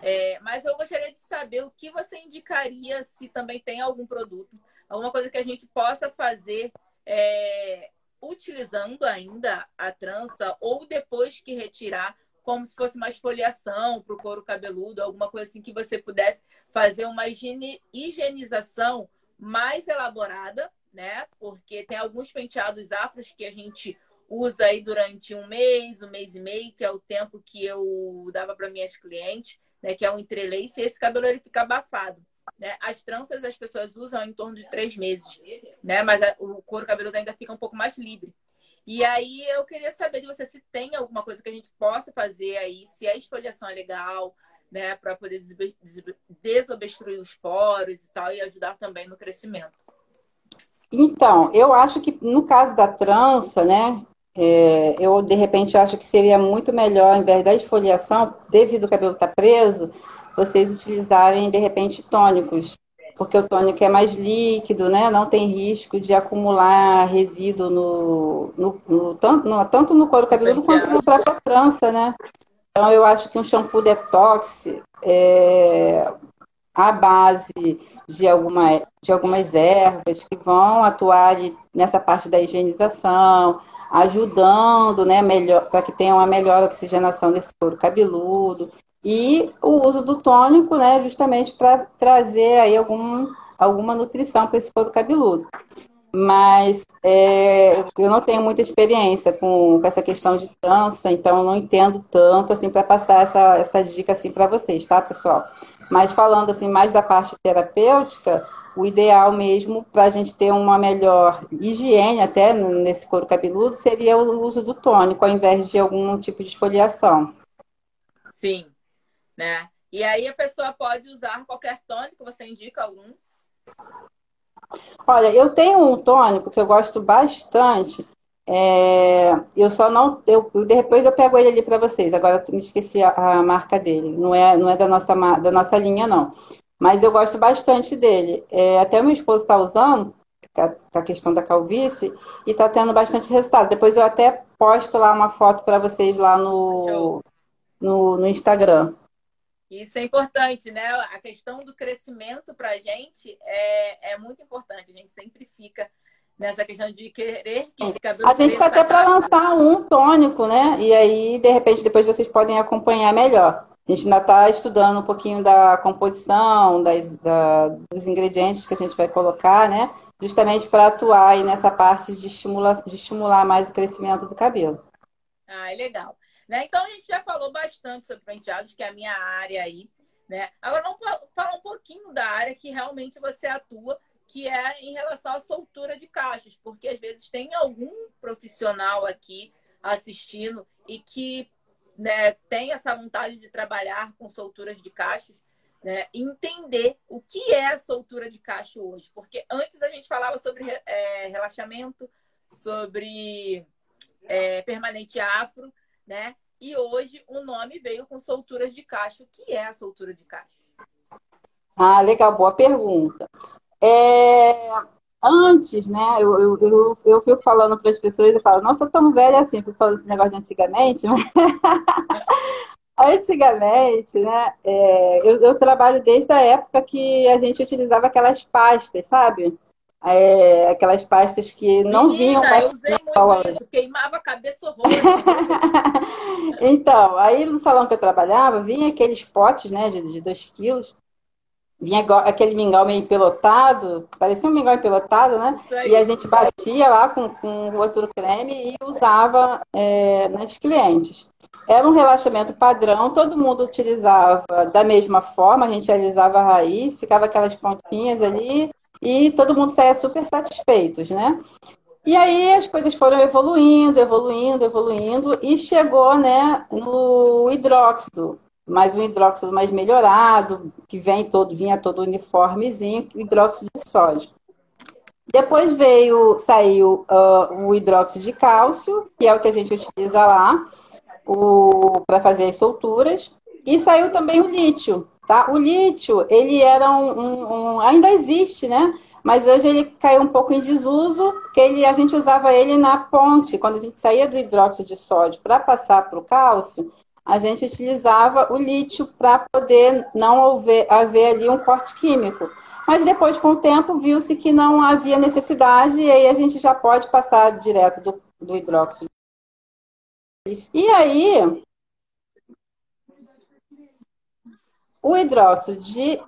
É, mas eu gostaria de saber o que você indicaria se também tem algum produto, alguma coisa que a gente possa fazer é, utilizando ainda a trança ou depois que retirar, como se fosse uma esfoliação para o couro cabeludo, alguma coisa assim que você pudesse fazer uma higienização mais elaborada né? Porque tem alguns penteados afros que a gente usa aí durante um mês, um mês e meio, que é o tempo que eu dava para minhas clientes, né? Que é um entrelace, e esse cabelo ele fica abafado. Né? As tranças as pessoas usam em torno de três meses, né? Mas a, o couro cabeludo ainda fica um pouco mais livre. E aí eu queria saber de você se tem alguma coisa que a gente possa fazer aí, se a esfoliação é legal, né? Para poder desobstruir os poros e tal, e ajudar também no crescimento. Então, eu acho que no caso da trança, né, é, eu de repente acho que seria muito melhor, ao invés da esfoliação, devido ao cabelo estar tá preso, vocês utilizarem de repente tônicos, porque o tônico é mais líquido, né? Não tem risco de acumular resíduo no, no, no tanto, no, tanto no couro cabeludo quanto na própria trança, né? Então eu acho que um shampoo detox é, a base de, alguma, de algumas ervas que vão atuar nessa parte da higienização, ajudando né, para que tenha uma melhor oxigenação desse couro cabeludo. E o uso do tônico, né, justamente para trazer aí algum, alguma nutrição para esse couro cabeludo. mas é, eu não tenho muita experiência com, com, essa questão de trança, então não entendo tanto assim para passar essa, essa dica assim para vocês, tá, pessoal? Mas falando assim mais da parte terapêutica, o ideal mesmo para a gente ter uma melhor higiene até nesse couro cabeludo seria o uso do tônico ao invés de algum tipo de esfoliação. Sim, né? E aí a pessoa pode usar qualquer tônico, você indica algum? Olha, eu tenho um tônico que eu gosto bastante. É, eu só não. Eu, depois eu pego ele ali para vocês. Agora me esqueci a, a, marca dele. Não é, não é da, nossa, da nossa linha, não. Mas eu gosto bastante dele. É, até meu esposo está usando, com a questão da calvície, e está tendo bastante resultado. Depois eu até posto lá uma foto para vocês lá no, no, no Instagram. Isso é importante, né? A questão do crescimento para a gente é, é muito importante. A gente sempre fica nessa questão de querer que o cabelo A gente está até para lançar um tônico, né? E aí, de repente, depois vocês podem acompanhar melhor. A gente ainda está estudando um pouquinho da composição, das, da, dos ingredientes que a gente vai colocar, né? Justamente para atuar aí nessa parte de estimular, de estimular mais o crescimento do cabelo. Ah, é legal. Né? Então a gente já falou bastante sobre penteados, que é a minha área aí. Né? Agora vamos falar um pouquinho da área que realmente você atua, que é em relação à soltura de cachos, porque às vezes tem algum profissional aqui assistindo e que né, tem essa vontade de trabalhar com solturas de cachos, né, entender o que é a soltura de cacho hoje, porque antes a gente falava sobre é, relaxamento, sobre é, permanente afro, né? E hoje o nome veio com solturas de cacho. O que é a soltura de cacho? Ah, legal, boa pergunta. É, antes, né, eu, eu, eu, eu fico falando para as pessoas, eu falo, nossa, sou tão velha assim, fico falando esse negócio de antigamente, mas... Antigamente, né, é, eu, eu, trabalho desde a época que a gente utilizava aquelas pastas, sabe? é, aquelas pastas que não Menina, vinham eu usei muito isso, queimava a cabeça horror. então, aí no salão que eu trabalhava, vinha aqueles potes, né, de 2 quilos, vinha aquele mingau meio pelotado, parecia um mingau empelotado, né? E a gente batia lá com, com outro creme e usava é, nas clientes. Era um relaxamento padrão, todo mundo utilizava da mesma forma, a gente alisava a raiz, ficava aquelas pontinhas ali, e todo mundo saia super satisfeitos, né? E aí as coisas foram evoluindo, evoluindo, evoluindo e chegou, né, no hidróxido, mais um hidróxido mais melhorado, que vem todo, vinha todo uniformezinho, hidróxido de sódio. Depois veio, saiu uh, o hidróxido de cálcio, que é o que a gente utiliza lá para fazer as solturas, e saiu também o lítio, Tá? O lítio, ele era um, um, um, ainda existe, né? Mas hoje ele caiu um pouco em desuso, porque ele, a gente usava ele na ponte, quando a gente saía do hidróxido de sódio para passar para o cálcio, a gente utilizava o lítio para poder não haver, haver ali um corte químico. Mas depois, com o tempo, viu-se que não havia necessidade e aí a gente já pode passar direto do, do hidróxido. E aí, O hidróxido de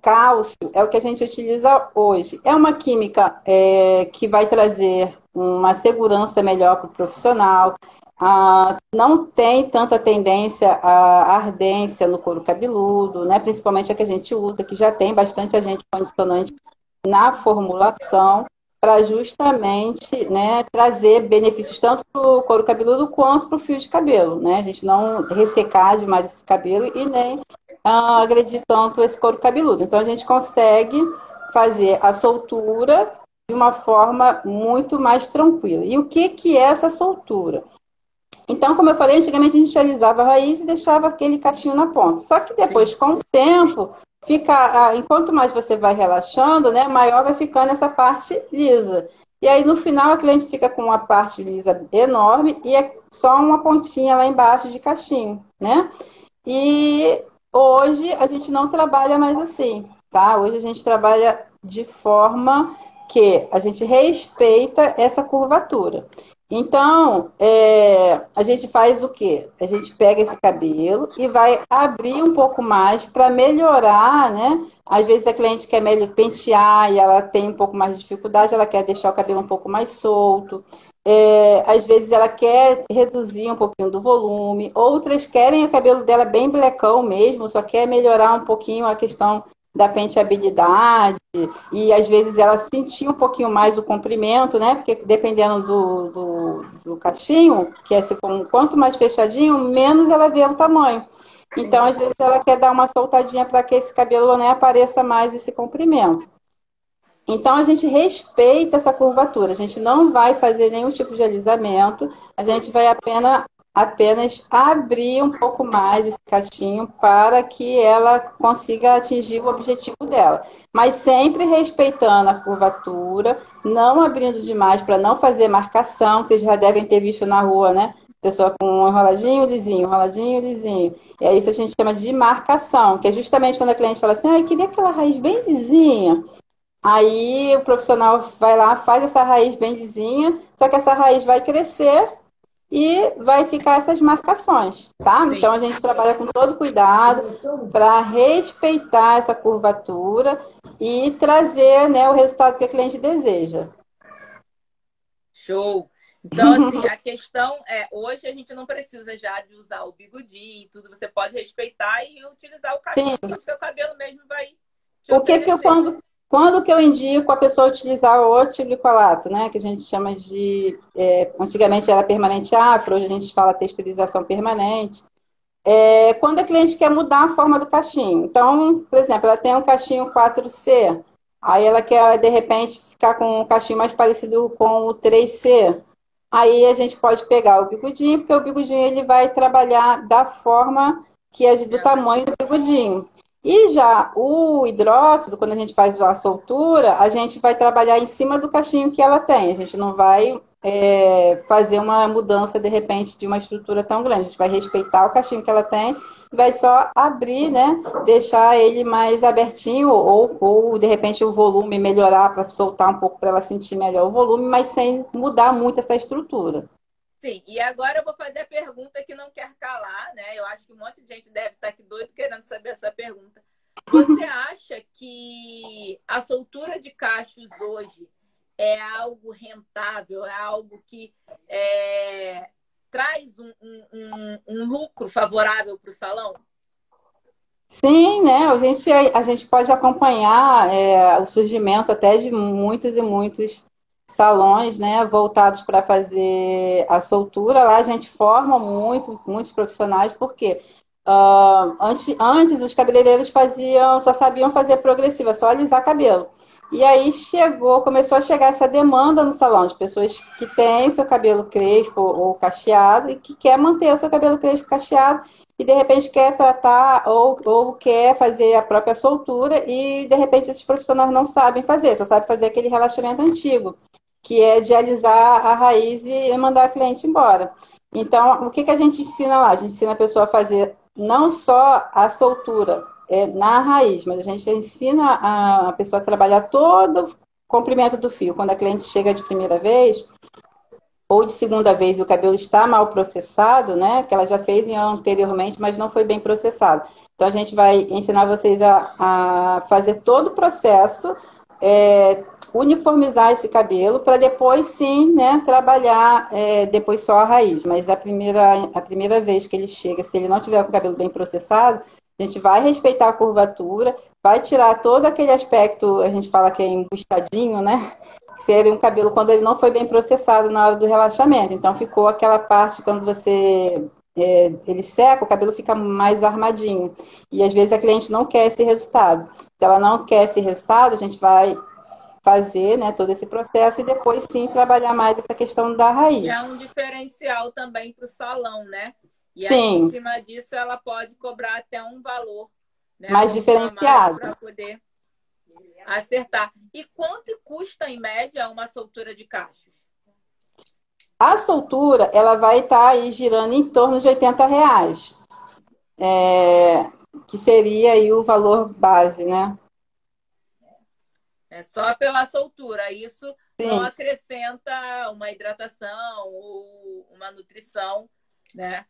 cálcio é o que a gente utiliza hoje. É uma química é, que vai trazer uma segurança melhor para o profissional. Ah, não tem tanta tendência à ardência no couro cabeludo, né? principalmente a que a gente usa, que já tem bastante agente condicionante na formulação, para justamente né, trazer benefícios tanto para o couro cabeludo quanto para o fio de cabelo. Né? A gente não ressecar demais esse cabelo e nem uh, agredir tanto esse couro cabeludo. Então a gente consegue fazer a soltura de uma forma muito mais tranquila. E o que, que é essa soltura? Então, como eu falei, antigamente a gente alisava a raiz e deixava aquele cachinho na ponta. Só que depois, com o tempo, fica, enquanto mais você vai relaxando, né, maior vai ficando essa parte lisa. E aí no final a cliente fica com uma parte lisa enorme e é só uma pontinha lá embaixo de cachinho, né? E Hoje a gente não trabalha mais assim, tá? Hoje a gente trabalha de forma que a gente respeita essa curvatura. Então, é, a gente faz o quê? A gente pega esse cabelo e vai abrir um pouco mais para melhorar, né? Às vezes a cliente quer pentear e ela tem um pouco mais de dificuldade, ela quer deixar o cabelo um pouco mais solto. É, às vezes ela quer reduzir um pouquinho do volume, outras querem o cabelo dela bem blecão mesmo, só quer melhorar um pouquinho a questão da penteabilidade e às vezes ela sentir um pouquinho mais o comprimento, né? Porque dependendo do, do, do cachinho, que é se for um quanto mais fechadinho, menos ela vê o tamanho. Então, às vezes, ela quer dar uma soltadinha para que esse cabelo né, apareça mais esse comprimento. Então, a gente respeita essa curvatura. A gente não vai fazer nenhum tipo de alisamento. A gente vai apenas, apenas abrir um pouco mais esse cachinho para que ela consiga atingir o objetivo dela. Mas sempre respeitando a curvatura, não abrindo demais para não fazer marcação. Vocês já devem ter visto na rua, né? Pessoa com um enroladinho, lisinho, enroladinho, lisinho. E é isso a gente chama de marcação, que é justamente quando a cliente fala assim, ah, eu queria aquela raiz bem lisinha. Aí o profissional vai lá, faz essa raiz bem lisinha, só que essa raiz vai crescer e vai ficar essas marcações, tá? Então a gente trabalha com todo cuidado para respeitar essa curvatura e trazer né, o resultado que a cliente deseja. Show! Então, assim, a questão é, hoje a gente não precisa já de usar o bigodinho e tudo, você pode respeitar e utilizar o cabelo, o seu cabelo mesmo vai. o que que eu quando quando que eu indico a pessoa utilizar o glicolato, né? Que a gente chama de. É, antigamente era permanente afro, hoje a gente fala texturização permanente. É, quando a cliente quer mudar a forma do cachinho. Então, por exemplo, ela tem um cachinho 4C, aí ela quer, de repente, ficar com um cachinho mais parecido com o 3C. Aí a gente pode pegar o bigodinho, porque o bigodinho ele vai trabalhar da forma que é do tamanho do bigodinho. E já o hidróxido, quando a gente faz a soltura, a gente vai trabalhar em cima do cachinho que ela tem. A gente não vai é, fazer uma mudança, de repente, de uma estrutura tão grande. A gente vai respeitar o cachinho que ela tem e vai só abrir, né? Deixar ele mais abertinho ou, ou de repente, o volume melhorar para soltar um pouco para ela sentir melhor o volume, mas sem mudar muito essa estrutura. Sim, e agora eu vou fazer a pergunta que não quer calar, né? Eu acho que um monte de gente deve estar aqui doido querendo saber essa pergunta. Você acha que a soltura de cachos hoje é algo rentável, é algo que é, traz um, um, um, lucro favorável para o salão? Sim, né? A gente, a gente pode acompanhar é, o surgimento até de muitos e muitos salões, né, voltados para fazer a soltura. Lá a gente forma muito, muitos profissionais, porque uh, antes, antes os cabeleireiros faziam, só sabiam fazer progressiva, só alisar cabelo. E aí chegou, começou a chegar essa demanda no salão de pessoas que têm seu cabelo crespo ou cacheado e que quer manter o seu cabelo crespo cacheado e de repente quer tratar ou, ou quer fazer a própria soltura e de repente esses profissionais não sabem fazer, só sabem fazer aquele relaxamento antigo que é de alisar a raiz e mandar a cliente embora. Então, o que, que a gente ensina lá? A gente ensina a pessoa a fazer não só a soltura é, na raiz, mas a gente ensina a, pessoa a trabalhar todo o comprimento do fio. Quando a cliente chega de primeira vez, ou de segunda vez e o cabelo está mal processado, né? Que ela já fez anteriormente, mas não foi bem processado. Então a gente vai ensinar vocês a, a fazer todo o processo é, uniformizar esse cabelo para depois sim, né, trabalhar é, depois só a raiz. Mas a primeira, a primeira vez que ele chega, se ele não tiver com o cabelo bem processado, a gente vai respeitar a curvatura, vai tirar todo aquele aspecto, a gente fala que é embustadinho, né? Seria um cabelo quando ele não foi bem processado na hora do relaxamento. Então ficou aquela parte quando você é, ele seca, o cabelo fica mais armadinho. E às vezes a cliente não quer esse resultado. Se ela não quer esse resultado, a gente vai fazer né, todo esse processo e depois sim trabalhar mais essa questão da raiz. É um diferencial também para o salão, né? E aí, sim. em cima disso, ela pode cobrar até um valor né, mais diferenciado para poder acertar. E quanto custa, em média, uma soltura de cachos? A soltura, ela vai estar tá aí girando em torno de 80 reais. É, que seria aí o valor base, né? É só pela soltura. Isso Sim. não acrescenta uma hidratação ou uma nutrição, né?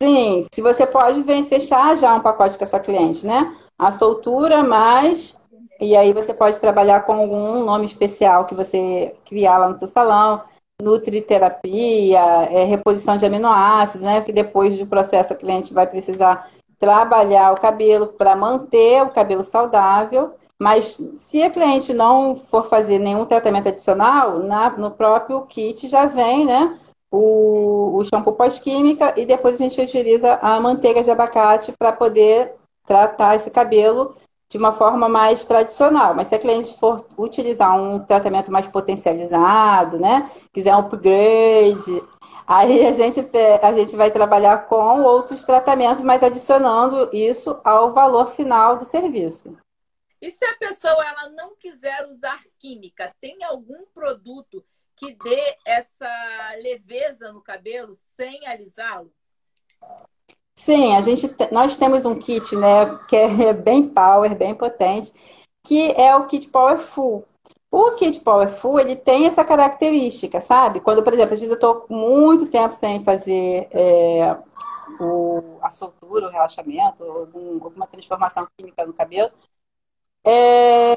Sim, se você pode vem fechar já um pacote com a sua cliente, né? A soltura mais e aí você pode trabalhar com algum nome especial que você criar lá no seu salão, nutriterapia, é, reposição de aminoácidos, né? Porque depois do processo a cliente vai precisar trabalhar o cabelo para manter o cabelo saudável. Mas se a cliente não for fazer nenhum tratamento adicional, na, no próprio kit já vem, né? o, o shampoo pós-química e depois a gente utiliza a manteiga de abacate para poder tratar esse cabelo de uma forma mais tradicional. Mas se a cliente for utilizar um tratamento mais potencializado, né, quiser um upgrade, aí a gente, a gente vai trabalhar com outros tratamentos, mas adicionando isso ao valor final do serviço. E se a pessoa ela não quiser usar química, tem algum produto que dê essa leveza no cabelo sem alisá-lo? Sim, a gente, nós temos um kit, né, que é bem power, bem potente, que é o kit Powerful. O kit Powerful, ele tem essa característica, sabe? Quando, por exemplo, às vezes eu estou muito tempo sem fazer é, o, a soltura, o relaxamento, algum, alguma transformação química no cabelo, é,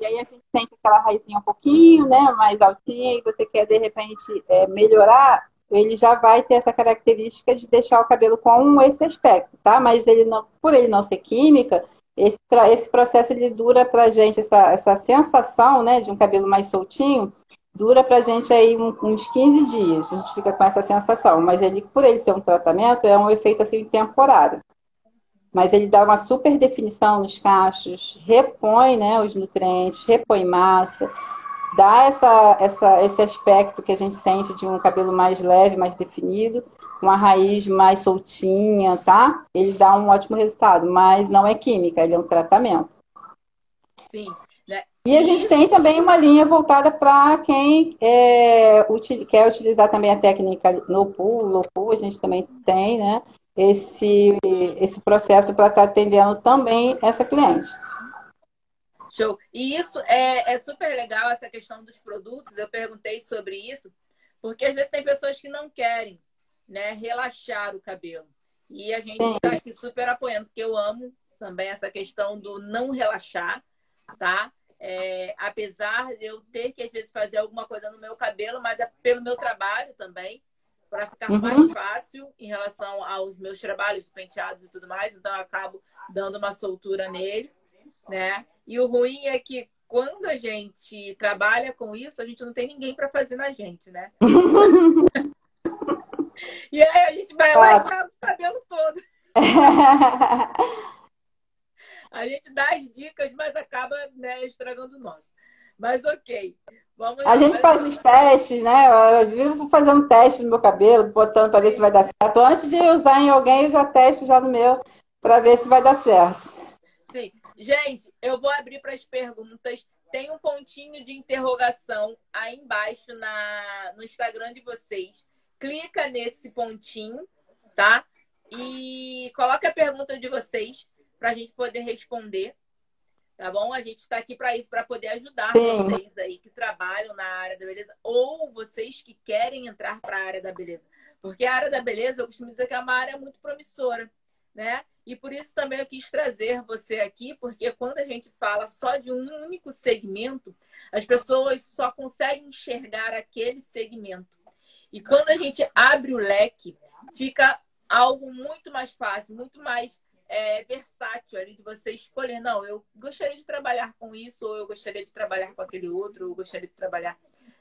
e aí a gente sente aquela raizinha um pouquinho, né, mais altinha, e você quer de repente é, melhorar, ele já vai ter essa característica de deixar o cabelo com esse aspecto, tá? Mas ele não, por ele não ser química, esse, esse processo ele dura pra gente, essa, essa sensação, né, de um cabelo mais soltinho, dura pra gente aí uns 15 dias. A gente fica com essa sensação, mas ele, por ele ser um tratamento, é um efeito assim temporário mas ele dá uma super definição nos cachos, repõe né, os nutrientes, repõe massa, dá essa, essa, esse aspecto que a gente sente de um cabelo mais leve, mais definido, uma raiz mais soltinha, tá? Ele dá um ótimo resultado, mas não é química, ele é um tratamento. Sim. Né? E a gente tem também uma linha voltada para quem é, util, quer utilizar também a técnica no pool, no pool a gente também tem, né? Esse, esse processo para estar tá atendendo também essa cliente. Show. E isso é, é super legal, essa questão dos produtos. Eu perguntei sobre isso, porque às vezes tem pessoas que não querem né, relaxar o cabelo. E a gente está aqui super apoiando, porque eu amo também essa questão do não relaxar, tá? É, apesar de eu ter que às vezes fazer alguma coisa no meu cabelo, mas é pelo meu trabalho também para ficar uhum. mais fácil em relação aos meus trabalhos, penteados e tudo mais. Então, eu acabo dando uma soltura nele, né? E o ruim é que quando a gente trabalha com isso, a gente não tem ninguém para fazer na gente, né? e aí a gente vai lá e acaba o cabelo todo. a gente dá as dicas, mas acaba né, estragando o nosso. Mas ok. Vamos a gente faz os testes, né? Eu vivo fazendo teste no meu cabelo, botando para ver se vai dar certo. Antes de usar em alguém, eu já testo já no meu para ver se vai dar certo. Sim. Gente, eu vou abrir para as perguntas. Tem um pontinho de interrogação aí embaixo na, no Instagram de vocês. Clica nesse pontinho, tá? E coloca a pergunta de vocês para a gente poder responder tá bom? A gente está aqui para isso, para poder ajudar Sim. vocês aí que trabalham na área da beleza ou vocês que querem entrar para a área da beleza. Porque a área da beleza, eu costumo dizer que é uma área muito promissora, né? E por isso também eu quis trazer você aqui, porque quando a gente fala só de um único segmento, as pessoas só conseguem enxergar aquele segmento. E quando a gente abre o leque, fica algo muito mais fácil, muito mais é, versátil ali de você escolher. Não, eu gostaria de trabalhar com isso, ou eu gostaria de trabalhar com aquele outro, ou eu gostaria de trabalhar,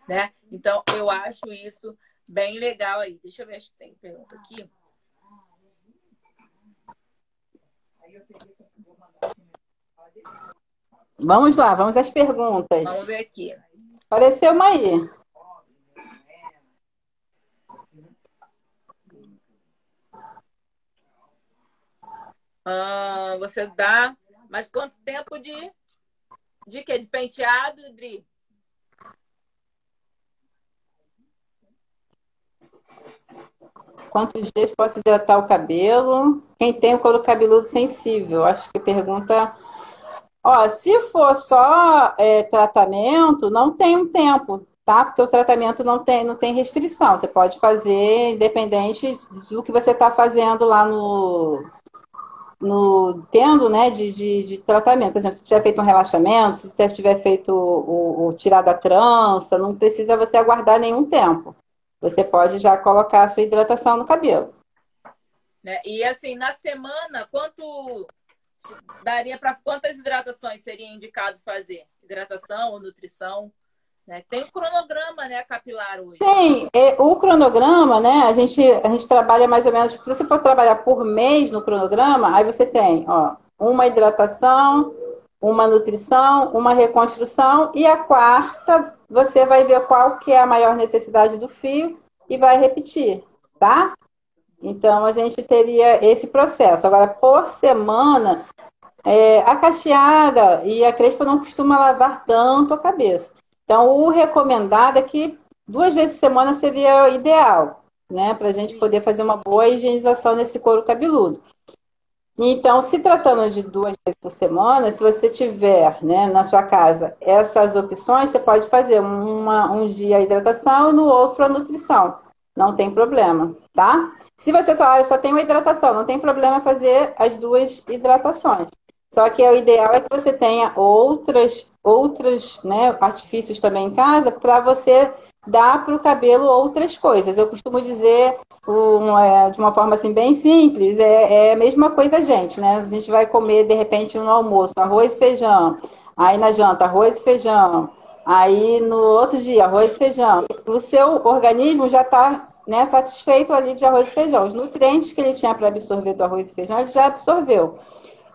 né? Então, eu acho isso bem legal aí. Deixa eu ver se tem pergunta aqui. Vamos lá, vamos às perguntas. Vamos ver aqui. Apareceu uma aí. Ah, você dá. Mas quanto tempo de. De quê? De penteado, Dri? Quantos dias posso hidratar o cabelo? Quem tem o couro cabeludo sensível? Acho que pergunta. Ó, se for só é, tratamento, não tem um tempo. tá? Porque o tratamento não tem, não tem restrição. Você pode fazer independente do que você está fazendo lá no, no tendo, né, de, de, de, tratamento. Por exemplo, se tiver feito um relaxamento, se tiver feito o, o, o tirar da trança, não precisa você aguardar nenhum tempo. Você pode já colocar a sua hidratação no cabelo. Né? E assim, na semana, quanto daria para quantas hidratações seria indicado fazer? Hidratação ou nutrição? Né? Tem um cronograma, né, capilar hoje. Sim, o cronograma, né, a gente, a gente trabalha mais ou menos, se você for trabalhar por mês no cronograma, aí você tem, ó, uma hidratação, uma nutrição, uma reconstrução e a quarta você vai ver qual que é a maior necessidade do fio e vai repetir, tá? Então a gente teria esse processo. Agora, por semana, é, a cacheada e a crespa não costuma lavar tanto a cabeça. Então, o recomendado é que duas vezes por semana seria ideal, né? Para a gente poder fazer uma boa higienização nesse couro cabeludo. Então, se tratando de duas vezes por semana, se você tiver né, na sua casa essas opções, você pode fazer uma, um dia a hidratação e no outro a nutrição. Não tem problema, tá? Se você só, ah, eu só tenho hidratação, não tem problema fazer as duas hidratações. Só que o ideal é que você tenha outras, outras né, artifícios também em casa para você dar para o cabelo outras coisas. Eu costumo dizer um, é, de uma forma assim bem simples, é, é, a mesma coisa, gente, né? A gente vai comer de repente no almoço arroz e feijão, aí na janta arroz e feijão, aí no outro dia arroz e feijão. O seu organismo já está né, satisfeito ali de arroz e feijão. Os nutrientes que ele tinha para absorver do arroz e feijão, ele já absorveu.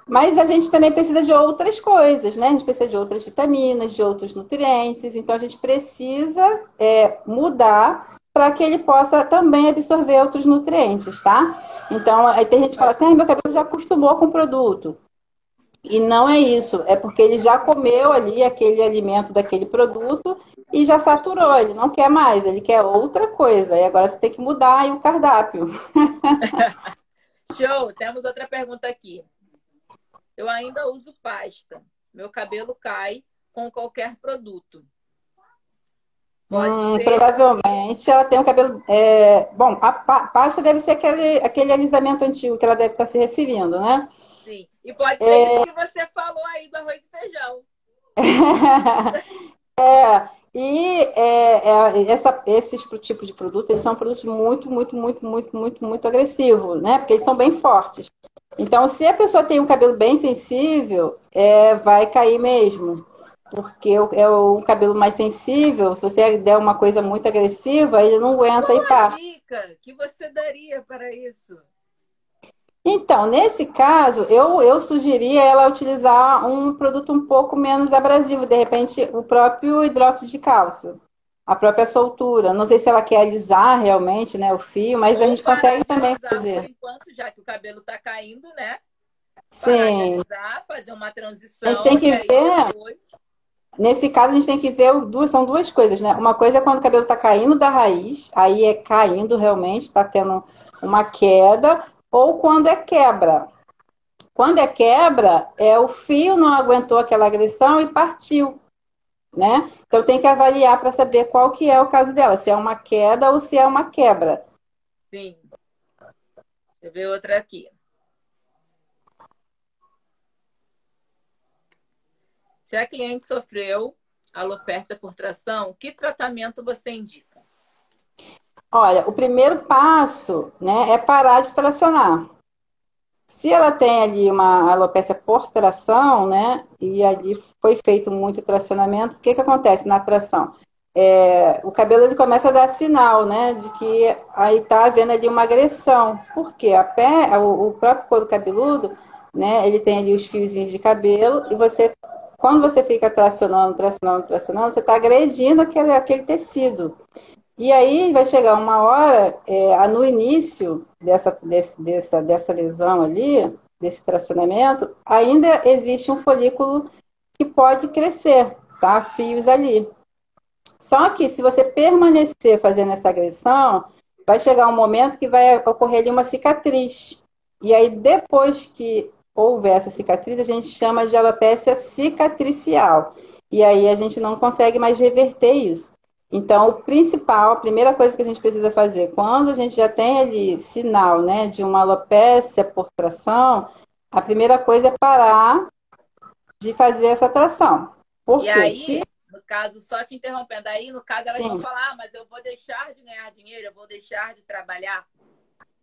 Mas a gente também precisa de outras coisas, né? A gente precisa de outras vitaminas, de outros nutrientes. Então a gente precisa é, mudar para que ele possa também absorver outros nutrientes, tá? Então, aí tem gente que fala assim, ah, meu cabelo já acostumou com o produto. E não é isso, é porque ele já comeu ali aquele alimento daquele produto e já saturou, ele não quer mais, ele quer outra coisa. E agora você tem que mudar o cardápio. Show! Temos outra pergunta aqui. Eu ainda uso pasta. Meu cabelo cai com qualquer produto. Hum, provavelmente ela tem um cabelo. É... Bom, a pasta deve ser aquele, aquele alisamento antigo que ela deve estar se referindo, né? Sim. E pode ser é... isso que você falou aí do arroz e feijão. é. E é, é, essa, esses tipos de produtos, eles são produtos muito, muito, muito, muito, muito, muito agressivos, né? Porque eles são bem fortes. Então, se a pessoa tem um cabelo bem sensível, é, vai cair mesmo. Porque é o cabelo mais sensível, se você der uma coisa muito agressiva, ele não aguenta Qual e pá. dica que você daria para isso? Então, nesse caso, eu, eu sugeria ela utilizar um produto um pouco menos abrasivo, de repente, o próprio hidróxido de cálcio a própria soltura. Não sei se ela quer alisar realmente, né, o fio, mas a gente consegue também fazer. Por enquanto, já que o cabelo está caindo, né? Sim. Alisar, fazer uma transição. A gente tem que ver. Depois... Nesse caso, a gente tem que ver duas, são duas coisas, né? Uma coisa é quando o cabelo está caindo da raiz, aí é caindo realmente, está tendo uma queda, ou quando é quebra. Quando é quebra, é o fio não aguentou aquela agressão e partiu né? Então tem que avaliar para saber qual que é o caso dela, se é uma queda ou se é uma quebra. Sim. Deixa eu ver outra aqui. Se a cliente sofreu alopecia por tração, que tratamento você indica? Olha, o primeiro passo, né, é parar de tracionar. Se ela tem ali uma alopecia por tração, né, e ali foi feito muito tracionamento, o que, que acontece na tração? É, o cabelo ele começa a dar sinal, né, de que aí está havendo ali uma agressão. Por quê? A pé, o, o próprio couro cabeludo, né, ele tem ali os fiozinhos de cabelo e você, quando você fica tracionando, tracionando, tracionando, você está agredindo aquele, aquele tecido. E aí vai chegar uma hora, é, no início dessa, desse, dessa, dessa lesão ali, desse tracionamento, ainda existe um folículo que pode crescer, tá? Fios ali. Só que se você permanecer fazendo essa agressão, vai chegar um momento que vai ocorrer ali uma cicatriz. E aí, depois que houver essa cicatriz, a gente chama de alopecia cicatricial. E aí a gente não consegue mais reverter isso. Então, o principal, a primeira coisa que a gente precisa fazer, quando a gente já tem ali sinal né, de uma alopécia por tração, a primeira coisa é parar de fazer essa tração. Porque e aí, se... no caso, só te interrompendo, aí no caso elas Sim. vão falar, ah, mas eu vou deixar de ganhar dinheiro, eu vou deixar de trabalhar.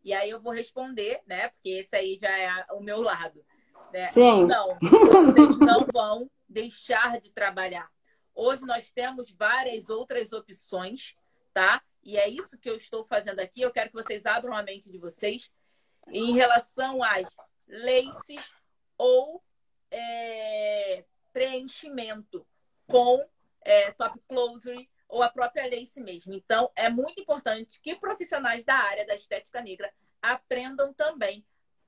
E aí eu vou responder, né? Porque esse aí já é o meu lado. Né? Sim. Não, vocês não vão deixar de trabalhar. Hoje nós temos várias outras opções, tá? E é isso que eu estou fazendo aqui. Eu quero que vocês abram a mente de vocês em relação às laces ou é, preenchimento com é, top closure ou a própria lace mesmo. Então, é muito importante que profissionais da área da estética negra aprendam também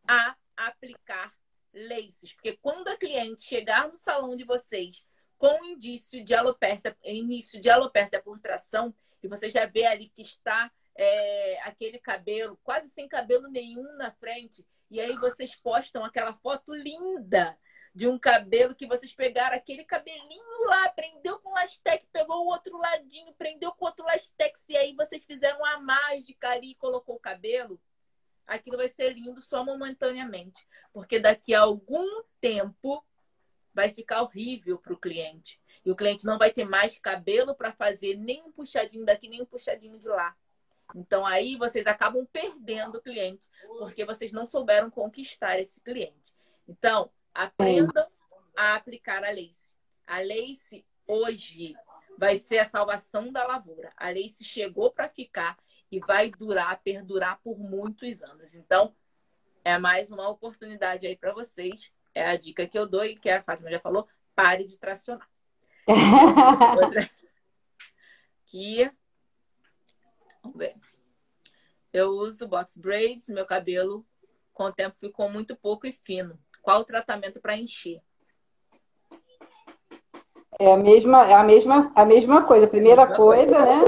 a aplicar laces, porque quando a cliente chegar no salão de vocês com indício de alopécia, início de alopécia por tração, e você já vê ali que está é, aquele cabelo quase sem cabelo nenhum na frente, e aí vocês postam aquela foto linda de um cabelo que vocês pegaram aquele cabelinho lá, prendeu com lastec, pegou o outro ladinho, prendeu com outro lastex, e aí vocês fizeram a mágica ali e colocou o cabelo. Aquilo vai ser lindo só momentaneamente, porque daqui a algum tempo vai ficar horrível para o cliente. E o cliente não vai ter mais cabelo para fazer nem um puxadinho daqui, nem um puxadinho de lá. Então aí vocês acabam perdendo o cliente, porque vocês não souberam conquistar esse cliente. Então, aprendam a aplicar a lace. A lace hoje vai ser a salvação da lavoura. A lace chegou para ficar e vai durar, perdurar por muitos anos. Então, é mais uma oportunidade aí para vocês. É a dica que eu dou e que a Fátima já falou, pare de tracionar. Outra que Vamos ver. Eu uso box braids, meu cabelo com o tempo ficou muito pouco e fino. Qual o tratamento para encher? É a mesma, é a mesma, a mesma coisa. Primeira coisa, né?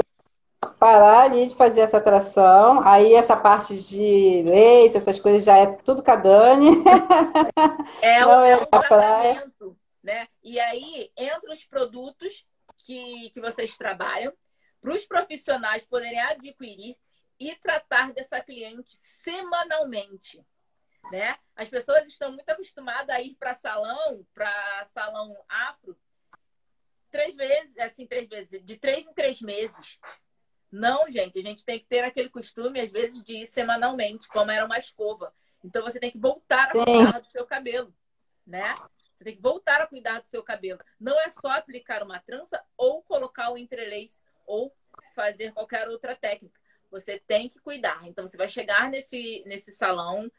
Parar ali de fazer essa tração. Aí essa parte de lace, essas coisas já é tudo com a Dani. É Não é o, é tratamento, né? E aí entra os produtos que, que vocês trabalham para os profissionais poderem adquirir e tratar dessa cliente semanalmente. Né? As pessoas estão muito acostumadas a ir para salão, para salão afro, três vezes, assim, três vezes, de três em três meses. Não, gente, a gente tem que ter aquele costume, às vezes, de ir semanalmente, como era uma escova. Então você tem que voltar a cuidar do seu cabelo, né? Você tem que voltar a cuidar do seu cabelo. Não é só aplicar uma trança ou colocar o entrelace ou fazer qualquer outra técnica. Você tem que cuidar. Então, você vai chegar nesse, nesse salão,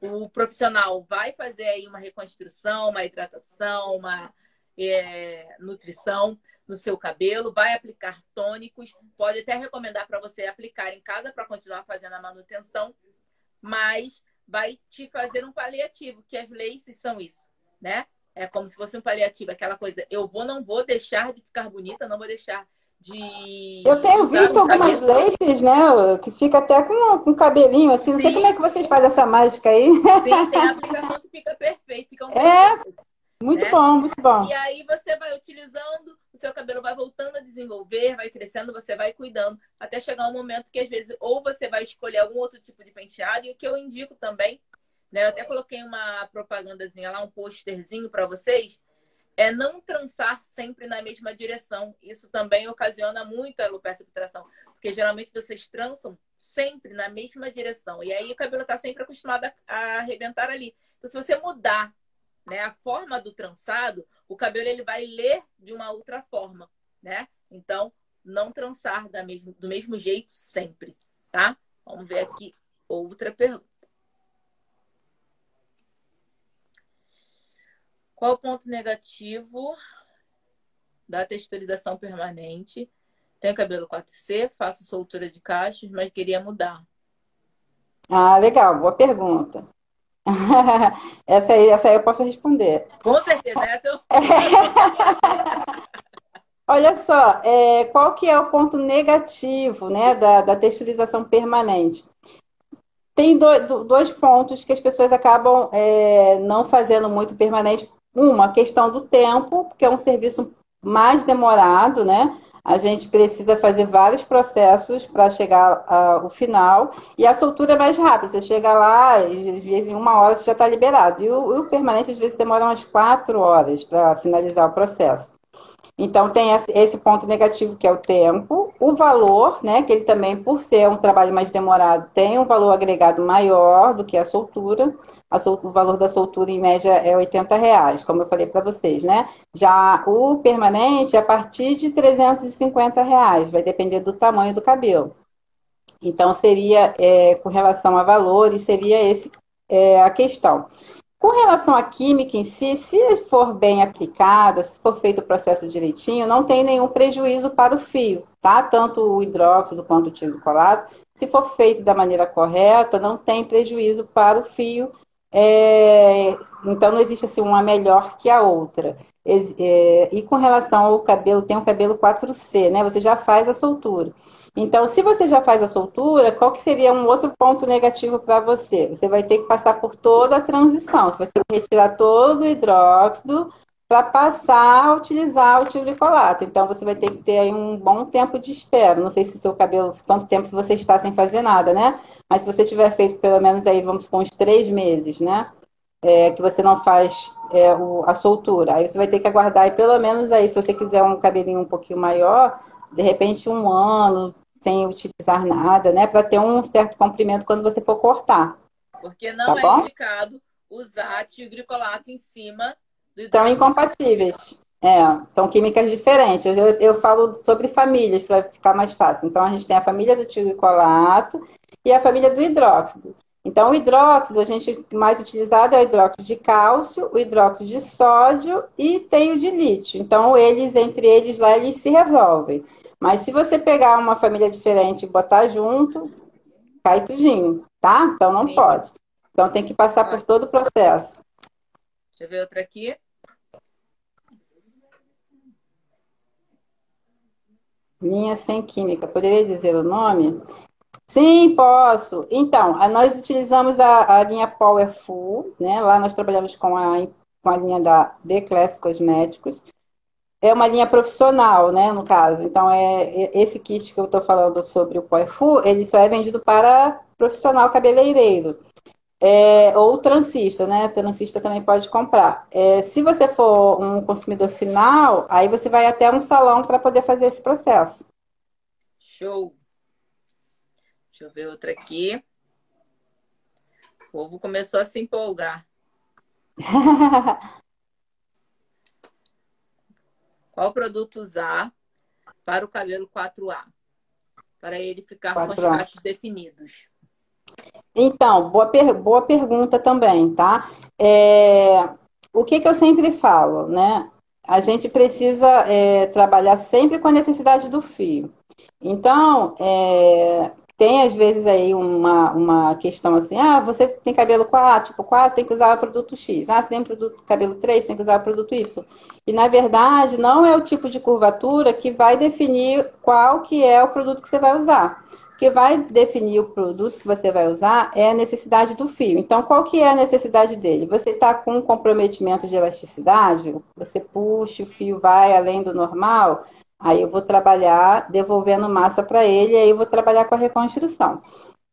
o profissional vai fazer aí uma reconstrução, uma hidratação, uma é, nutrição no seu cabelo, vai aplicar tônicos, pode até recomendar para você aplicar em casa para continuar fazendo a manutenção, mas vai te fazer um paliativo, que as laces são isso, né? É como se fosse um paliativo, aquela coisa, eu vou, não vou deixar de ficar bonita, não vou deixar de. Eu tenho visto algumas laces, né? Que fica até com, com cabelinho assim. Não Sim. sei como é que vocês fazem essa mágica aí. Sim, tem a aplicação que fica perfeita. Fica um é, perfeito, muito né? bom, muito bom. E aí você vai utilizando, seu cabelo vai voltando a desenvolver, vai crescendo, você vai cuidando, até chegar um momento que às vezes ou você vai escolher algum outro tipo de penteado, e o que eu indico também, né? Eu até coloquei uma propagandazinha lá, um posterzinho para vocês é não trançar sempre na mesma direção. Isso também ocasiona muito a alopecia filtração, porque geralmente vocês trançam sempre na mesma direção. E aí o cabelo está sempre acostumado a arrebentar ali. Então, se você mudar né, a forma do trançado, o cabelo ele vai ler de uma outra forma, né? Então, não trançar da mesmo, do mesmo jeito sempre, tá? Vamos ver aqui outra pergunta. Qual o ponto negativo da texturização permanente? Tenho cabelo 4C, faço soltura de cachos, mas queria mudar. Ah, legal, boa pergunta. essa, aí, essa aí eu posso responder. Com certeza, essa eu. Olha só, é, qual que é o ponto negativo né, da, da texturização permanente? Tem do, dois pontos que as pessoas acabam é, não fazendo muito permanente uma, a questão do tempo, porque é um serviço mais demorado, né? A gente precisa fazer vários processos para chegar ao final. E a soltura é mais rápida. Você chega lá, às vezes em uma hora você já está liberado. E o, o, permanente, às vezes, demora umas quatro horas para finalizar o processo. Então, tem esse ponto negativo que é o tempo, o valor, né? Que ele também, por ser um trabalho mais demorado, tem um valor agregado maior do que a soltura. A soltura o valor da soltura, em média, é 80 reais, como eu falei para vocês, né? Já o permanente, é a partir de 350 reais, vai depender do tamanho do cabelo. Então, seria, é, com relação a valores, seria esse é, a questão. Com relação à química em si, se for bem aplicada, se for feito o processo direitinho, não tem nenhum prejuízo para o fio, tá? Tanto o hidróxido quanto o tiricolato, se for feito da maneira correta, não tem prejuízo para o fio. É... então não existe assim uma melhor que a outra. É... e com relação ao cabelo, tem o cabelo 4C, né? Você já faz a soltura. Então, se você já faz a soltura, qual que seria um outro ponto negativo para você? Você vai ter que passar por toda a transição. Você vai ter que retirar todo o hidróxido para passar a utilizar o tiricolato. Então, você vai ter que ter aí um bom tempo de espera. Não sei se seu cabelo, quanto tempo você está sem fazer nada, né? Mas se você tiver feito pelo menos aí, vamos supor, uns três meses, né? É, que você não faz é, o, a soltura. Aí você vai ter que aguardar aí pelo menos aí, se você quiser um cabelinho um pouquinho maior, de repente um ano sem utilizar nada, né? Para ter um certo comprimento quando você for cortar. Porque não tá é bom? indicado usar tigrecolato em cima do São incompatíveis. É, são químicas diferentes. Eu, eu falo sobre famílias para ficar mais fácil. Então, a gente tem a família do tigrecolato e a família do hidróxido. Então, o hidróxido, a gente mais utilizado é o hidróxido de cálcio, o hidróxido de sódio e tem o de lítio. Então, eles, entre eles lá, eles se resolvem. Mas se você pegar uma família diferente e botar junto, cai tudinho, tá? Então não Sim. pode. Então tem que passar por todo o processo. Deixa eu ver outra aqui. Linha sem química. Poderia dizer o nome? Sim, posso. Então, nós utilizamos a, a linha Powerful, né? Lá nós trabalhamos com a, com a linha da The Class Cosméticos é uma linha profissional, né, no caso. Então, é, é esse kit que eu estou falando sobre o Poifu, ele só é vendido para profissional cabeleireiro. É, ou transista, né? Transista também pode comprar. É, se você for um consumidor final, aí você vai até um salão para poder fazer esse processo. Show! Deixa eu ver outra aqui. O povo começou a se empolgar. Qual produto usar para o cabelo 4A? Para ele ficar 4A. com os cachos definidos. Então, boa, per boa pergunta também, tá? É, o que, que eu sempre falo, né? A gente precisa é, trabalhar sempre com a necessidade do fio. Então, é, tem às vezes aí uma, uma questão assim, ah, você tem cabelo 4, tipo 4, tem que usar o produto X. Ah, você tem produto cabelo 3, tem que usar o produto Y. E na verdade, não é o tipo de curvatura que vai definir qual que é o produto que você vai usar. O que vai definir o produto que você vai usar é a necessidade do fio. Então, qual que é a necessidade dele? Você está com um comprometimento de elasticidade, você puxa, o fio vai além do normal, Aí eu vou trabalhar devolvendo massa para ele, aí eu vou trabalhar com a reconstrução.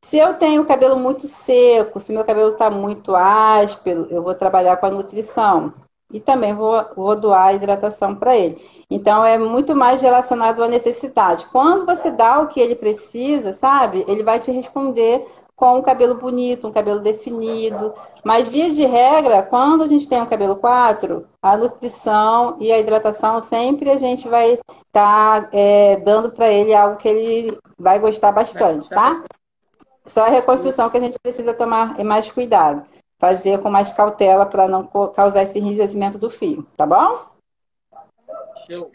Se eu tenho o cabelo muito seco, se meu cabelo está muito áspero, eu vou trabalhar com a nutrição. E também vou, vou doar a hidratação para ele. Então é muito mais relacionado à necessidade. Quando você dá o que ele precisa, sabe? Ele vai te responder com um cabelo bonito, um cabelo definido. Mas, via de regra, quando a gente tem um cabelo 4, a nutrição e a hidratação sempre a gente vai estar tá, é, dando para ele algo que ele vai gostar bastante, tá? Só a reconstrução que a gente precisa tomar mais cuidado. Fazer com mais cautela para não causar esse enrijecimento do fio, tá bom? Show.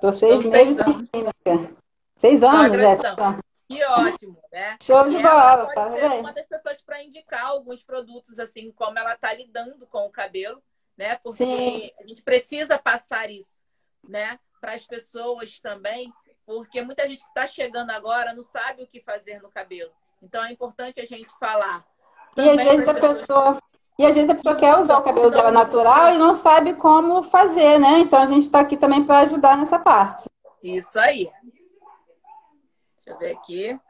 Tô seis meses em química. Seis anos, né? Que ótimo, né? Show de bola, tá vendo? Uma das pessoas para indicar alguns produtos, assim, como ela está lidando com o cabelo, né? Porque Sim. a gente precisa passar isso, né? Para as pessoas também, porque muita gente que está chegando agora não sabe o que fazer no cabelo. Então é importante a gente falar. E às vezes a pessoa E às vezes a pessoa quer usar o cabelo dela natural e não sabe como fazer, né? Então a gente está aqui também para ajudar nessa parte. Isso aí. Deixa eu ver aqui.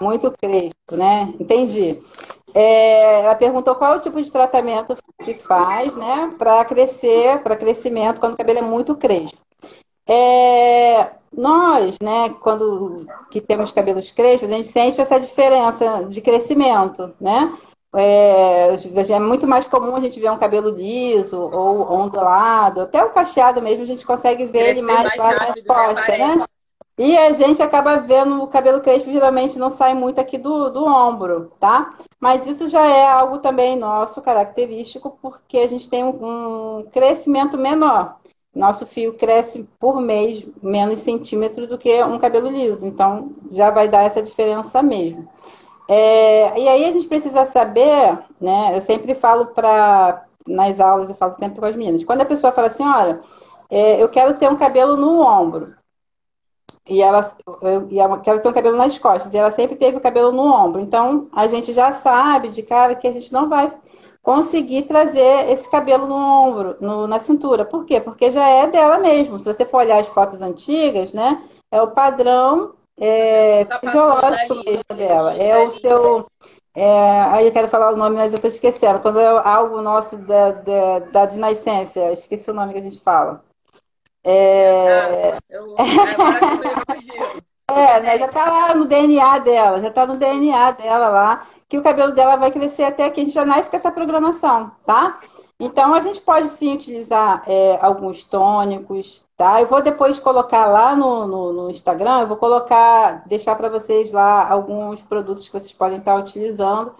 Muito crespo, né? Entendi. É, ela perguntou qual é o tipo de tratamento se faz, né, para crescer, para crescimento, quando o cabelo é muito crespo. É, nós, né, quando que temos cabelos crespos, a gente sente essa diferença de crescimento, né? É, é, muito mais comum a gente ver um cabelo liso ou ondulado, até o cacheado mesmo, a gente consegue ver Crescer ele mais, mais lá na costa, né? E a gente acaba vendo o cabelo crespo, geralmente não sai muito aqui do, do ombro, tá? Mas isso já é algo também nosso, característico, porque a gente tem um, um crescimento menor. Nosso fio cresce por mês menos centímetros do que um cabelo liso, então já vai dar essa diferença mesmo. É, e aí a gente precisa saber, né? Eu sempre falo para nas aulas, eu falo sempre com as meninas, quando a pessoa fala assim, olha, é, eu quero ter um cabelo no ombro, e ela, eu, e ela quer ter um cabelo nas costas, e ela sempre teve o cabelo no ombro. Então, a gente já sabe de cara que a gente não vai conseguir trazer esse cabelo no ombro, no, na cintura. Por quê? Porque já é dela mesmo. Se você for olhar as fotos antigas, né, é o padrão é, tá fisiológico mesmo dela. É o seu. É, aí eu quero falar o nome, mas eu estou esquecendo. Quando é algo nosso da, da, da de nascença, esqueci o nome que a gente fala. É... eu, é, né? Já tá lá no DNA dela, já tá no DNA dela lá, que o cabelo dela vai crescer até aqui. A gente já nasce com essa programação, tá? Então, a gente pode sim utilizar é, alguns tônicos, tá? Eu vou depois colocar lá no, no, no Instagram, eu vou colocar, deixar para vocês lá alguns produtos que vocês podem estar utilizando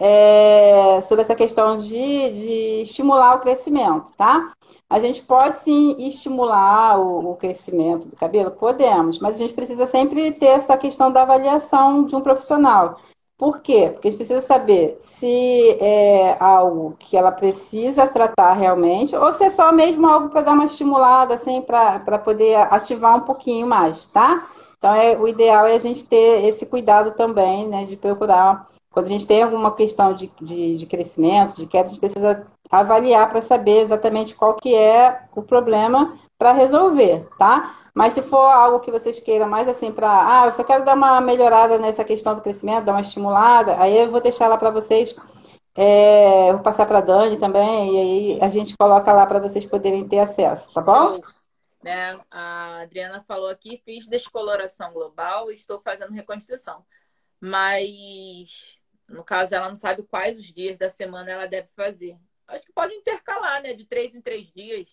é, sobre essa questão de, de estimular o crescimento, tá? A gente pode sim estimular o, o, crescimento do cabelo? Podemos, mas a gente precisa sempre ter essa questão da avaliação de um profissional. Por quê? Porque a gente precisa saber se é algo que ela precisa tratar realmente, ou se é só mesmo algo para dar uma estimulada, assim, para poder ativar um pouquinho mais, tá? Então, é, o ideal é a gente ter esse cuidado também, né, de procurar quando a gente tem alguma questão de, de, de crescimento, de queda, a gente precisa avaliar para saber exatamente qual que é o problema para resolver, tá? Mas se for algo que vocês queiram mais assim para, ah, eu só quero dar uma melhorada nessa questão do crescimento, dar uma estimulada, aí eu vou deixar lá para vocês, é, vou passar para Dani também, e aí a gente coloca lá para vocês poderem ter acesso, tá bom? Né? A Adriana falou aqui, fiz descoloração global estou fazendo reconstrução. Mas no caso, ela não sabe quais os dias da semana ela deve fazer. Acho que pode intercalar, né? De três em três dias.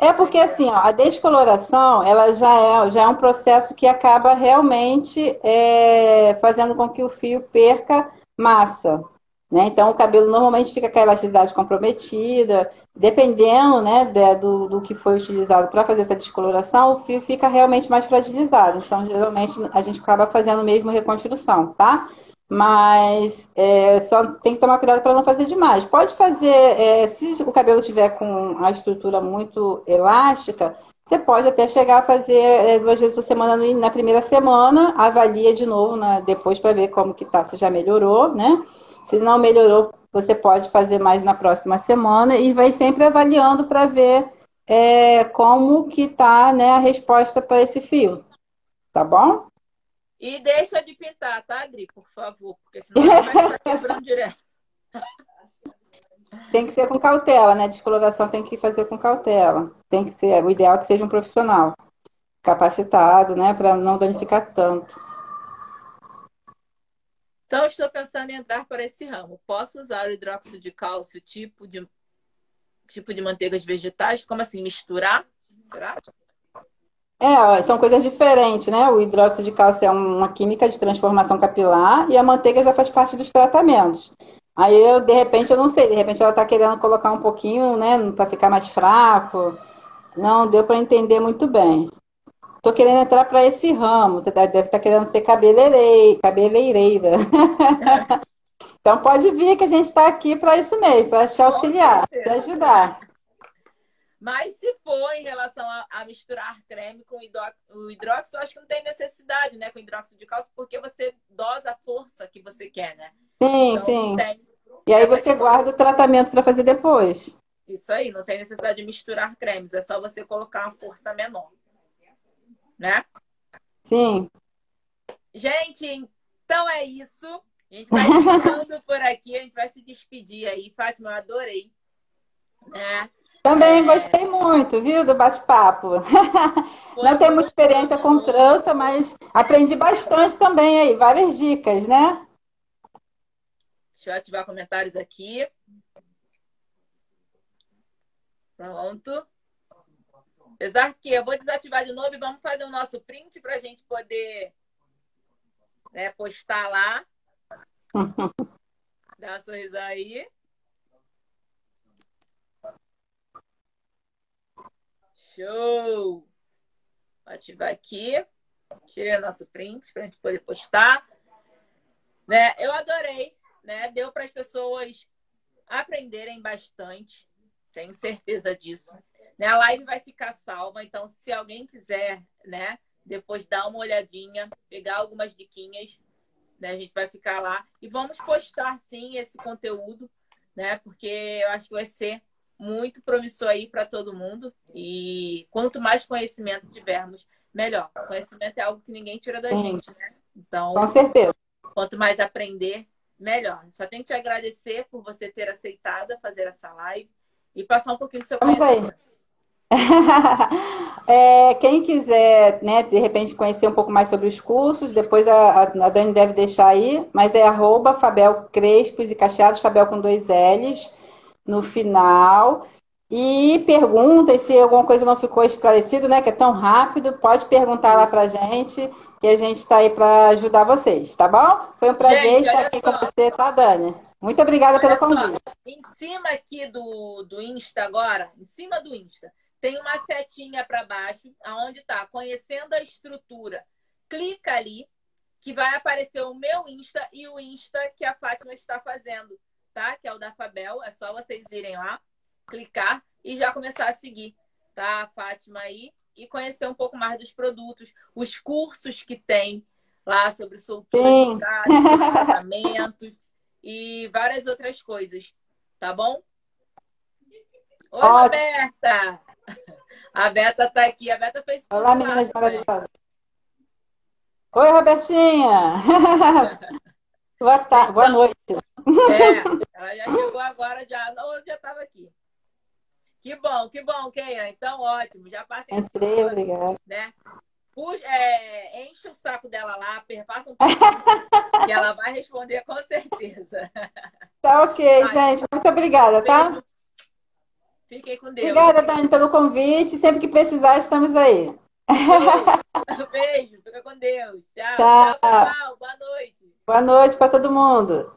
É porque assim, ó, a descoloração ela já é, já é um processo que acaba realmente é, fazendo com que o fio perca massa. Né? Então o cabelo normalmente fica com a elasticidade comprometida, dependendo né, de, do, do que foi utilizado para fazer essa descoloração, o fio fica realmente mais fragilizado. Então, geralmente, a gente acaba fazendo mesmo reconstrução, tá? Mas é, só tem que tomar cuidado para não fazer demais. Pode fazer, é, se o cabelo tiver com a estrutura muito elástica, você pode até chegar a fazer é, duas vezes por semana na primeira semana, avalia de novo né, depois para ver como que tá, se já melhorou, né? Se não melhorou, você pode fazer mais na próxima semana e vai sempre avaliando para ver é, como que tá né, a resposta para esse fio. Tá bom? E deixa de pintar, tá, Adri? Por favor, porque senão vai estar quebrando direto. Tem que ser com cautela, né? Descoloração tem que fazer com cautela. Tem que ser, o ideal é que seja um profissional capacitado, né, para não danificar tanto. Então, estou pensando em entrar para esse ramo. Posso usar o hidróxido de cálcio tipo de tipo de manteigas vegetais? Como assim, misturar? Será? É, são coisas diferentes, né? O hidróxido de cálcio é uma química de transformação capilar e a manteiga já faz parte dos tratamentos. Aí eu, de repente, eu não sei, de repente ela está querendo colocar um pouquinho, né, para ficar mais fraco. Não deu para entender muito bem. Tô querendo entrar para esse ramo. Você deve estar tá querendo ser cabeleireira. cabeleireira. então pode vir que a gente está aqui para isso mesmo, para te auxiliar, te ajudar. Mas se for em relação a, a misturar creme com o hidróxido, eu acho que não tem necessidade, né? Com hidróxido de cálcio, porque você dosa a força que você quer, né? Sim, então, sim. E aí você guarda o tratamento para fazer depois. Isso aí, não tem necessidade de misturar cremes, é só você colocar uma força menor. Né? Sim. Gente, então é isso. A gente vai ficando por aqui, a gente vai se despedir aí. Fátima, eu adorei. Né? Também gostei muito, viu, do bate-papo. Não temos experiência com trança, mas aprendi bastante também aí, várias dicas, né? Deixa eu ativar comentários aqui. Pronto. Apesar que eu vou desativar de novo e vamos fazer o nosso print para a gente poder né, postar lá. Dá um sorriso aí. Show! Vou ativar aqui. Tirei o nosso print para a gente poder postar. Né? Eu adorei, né? Deu para as pessoas aprenderem bastante. Tenho certeza disso. Né? A live vai ficar salva, então se alguém quiser, né, depois dar uma olhadinha, pegar algumas diquinhas, né, a gente vai ficar lá e vamos postar sim esse conteúdo, né? Porque eu acho que vai ser muito promissor aí para todo mundo. E quanto mais conhecimento tivermos, melhor. Conhecimento é algo que ninguém tira da Sim. gente, né? Então, com certeza. Quanto mais aprender, melhor. Só tenho que te agradecer por você ter aceitado fazer essa live e passar um pouquinho do seu conhecimento. É, quem quiser, né, de repente conhecer um pouco mais sobre os cursos, depois a, a Dani deve deixar aí, mas é arroba Fabel Crespos e Cacheados, Fabel com dois L's no final. E perguntem se alguma coisa não ficou esclarecido, né? Que é tão rápido, pode perguntar lá pra gente, que a gente está aí para ajudar vocês, tá bom? Foi um prazer gente, estar aqui só. com você, tá, Dani? Muito obrigada olha pelo convite. Só. Em cima aqui do, do Insta agora, em cima do Insta, tem uma setinha para baixo, aonde tá conhecendo a estrutura. Clica ali, que vai aparecer o meu Insta e o Insta que a Fátima está fazendo tá? Que é o da Fabel. É só vocês irem lá, clicar e já começar a seguir, tá? A Fátima aí e conhecer um pouco mais dos produtos, os cursos que tem lá sobre soltura tratamentos e várias outras coisas, tá bom? Oi, Ótimo. Roberta! A Beta tá aqui. A Beta fez Olá, meninas maravilhosas. Oi, Robertinha! Boa tarde, boa noite. É, ela já chegou agora, já, não, já estava aqui. Que bom, que bom, Keian. Então, ótimo. Já passei. Entrei, obrigada. Né? Puxa, é, enche o saco dela lá, perpassa um pouquinho, que ela vai responder com certeza. Tá ok, gente. Muito obrigada, tá? Fiquei com Deus. Obrigada, Dani, pelo convite. Sempre que precisar, estamos aí. Beijo, fica com Deus. Tchau, tchau, tchau pessoal. Boa noite. Boa noite para todo mundo.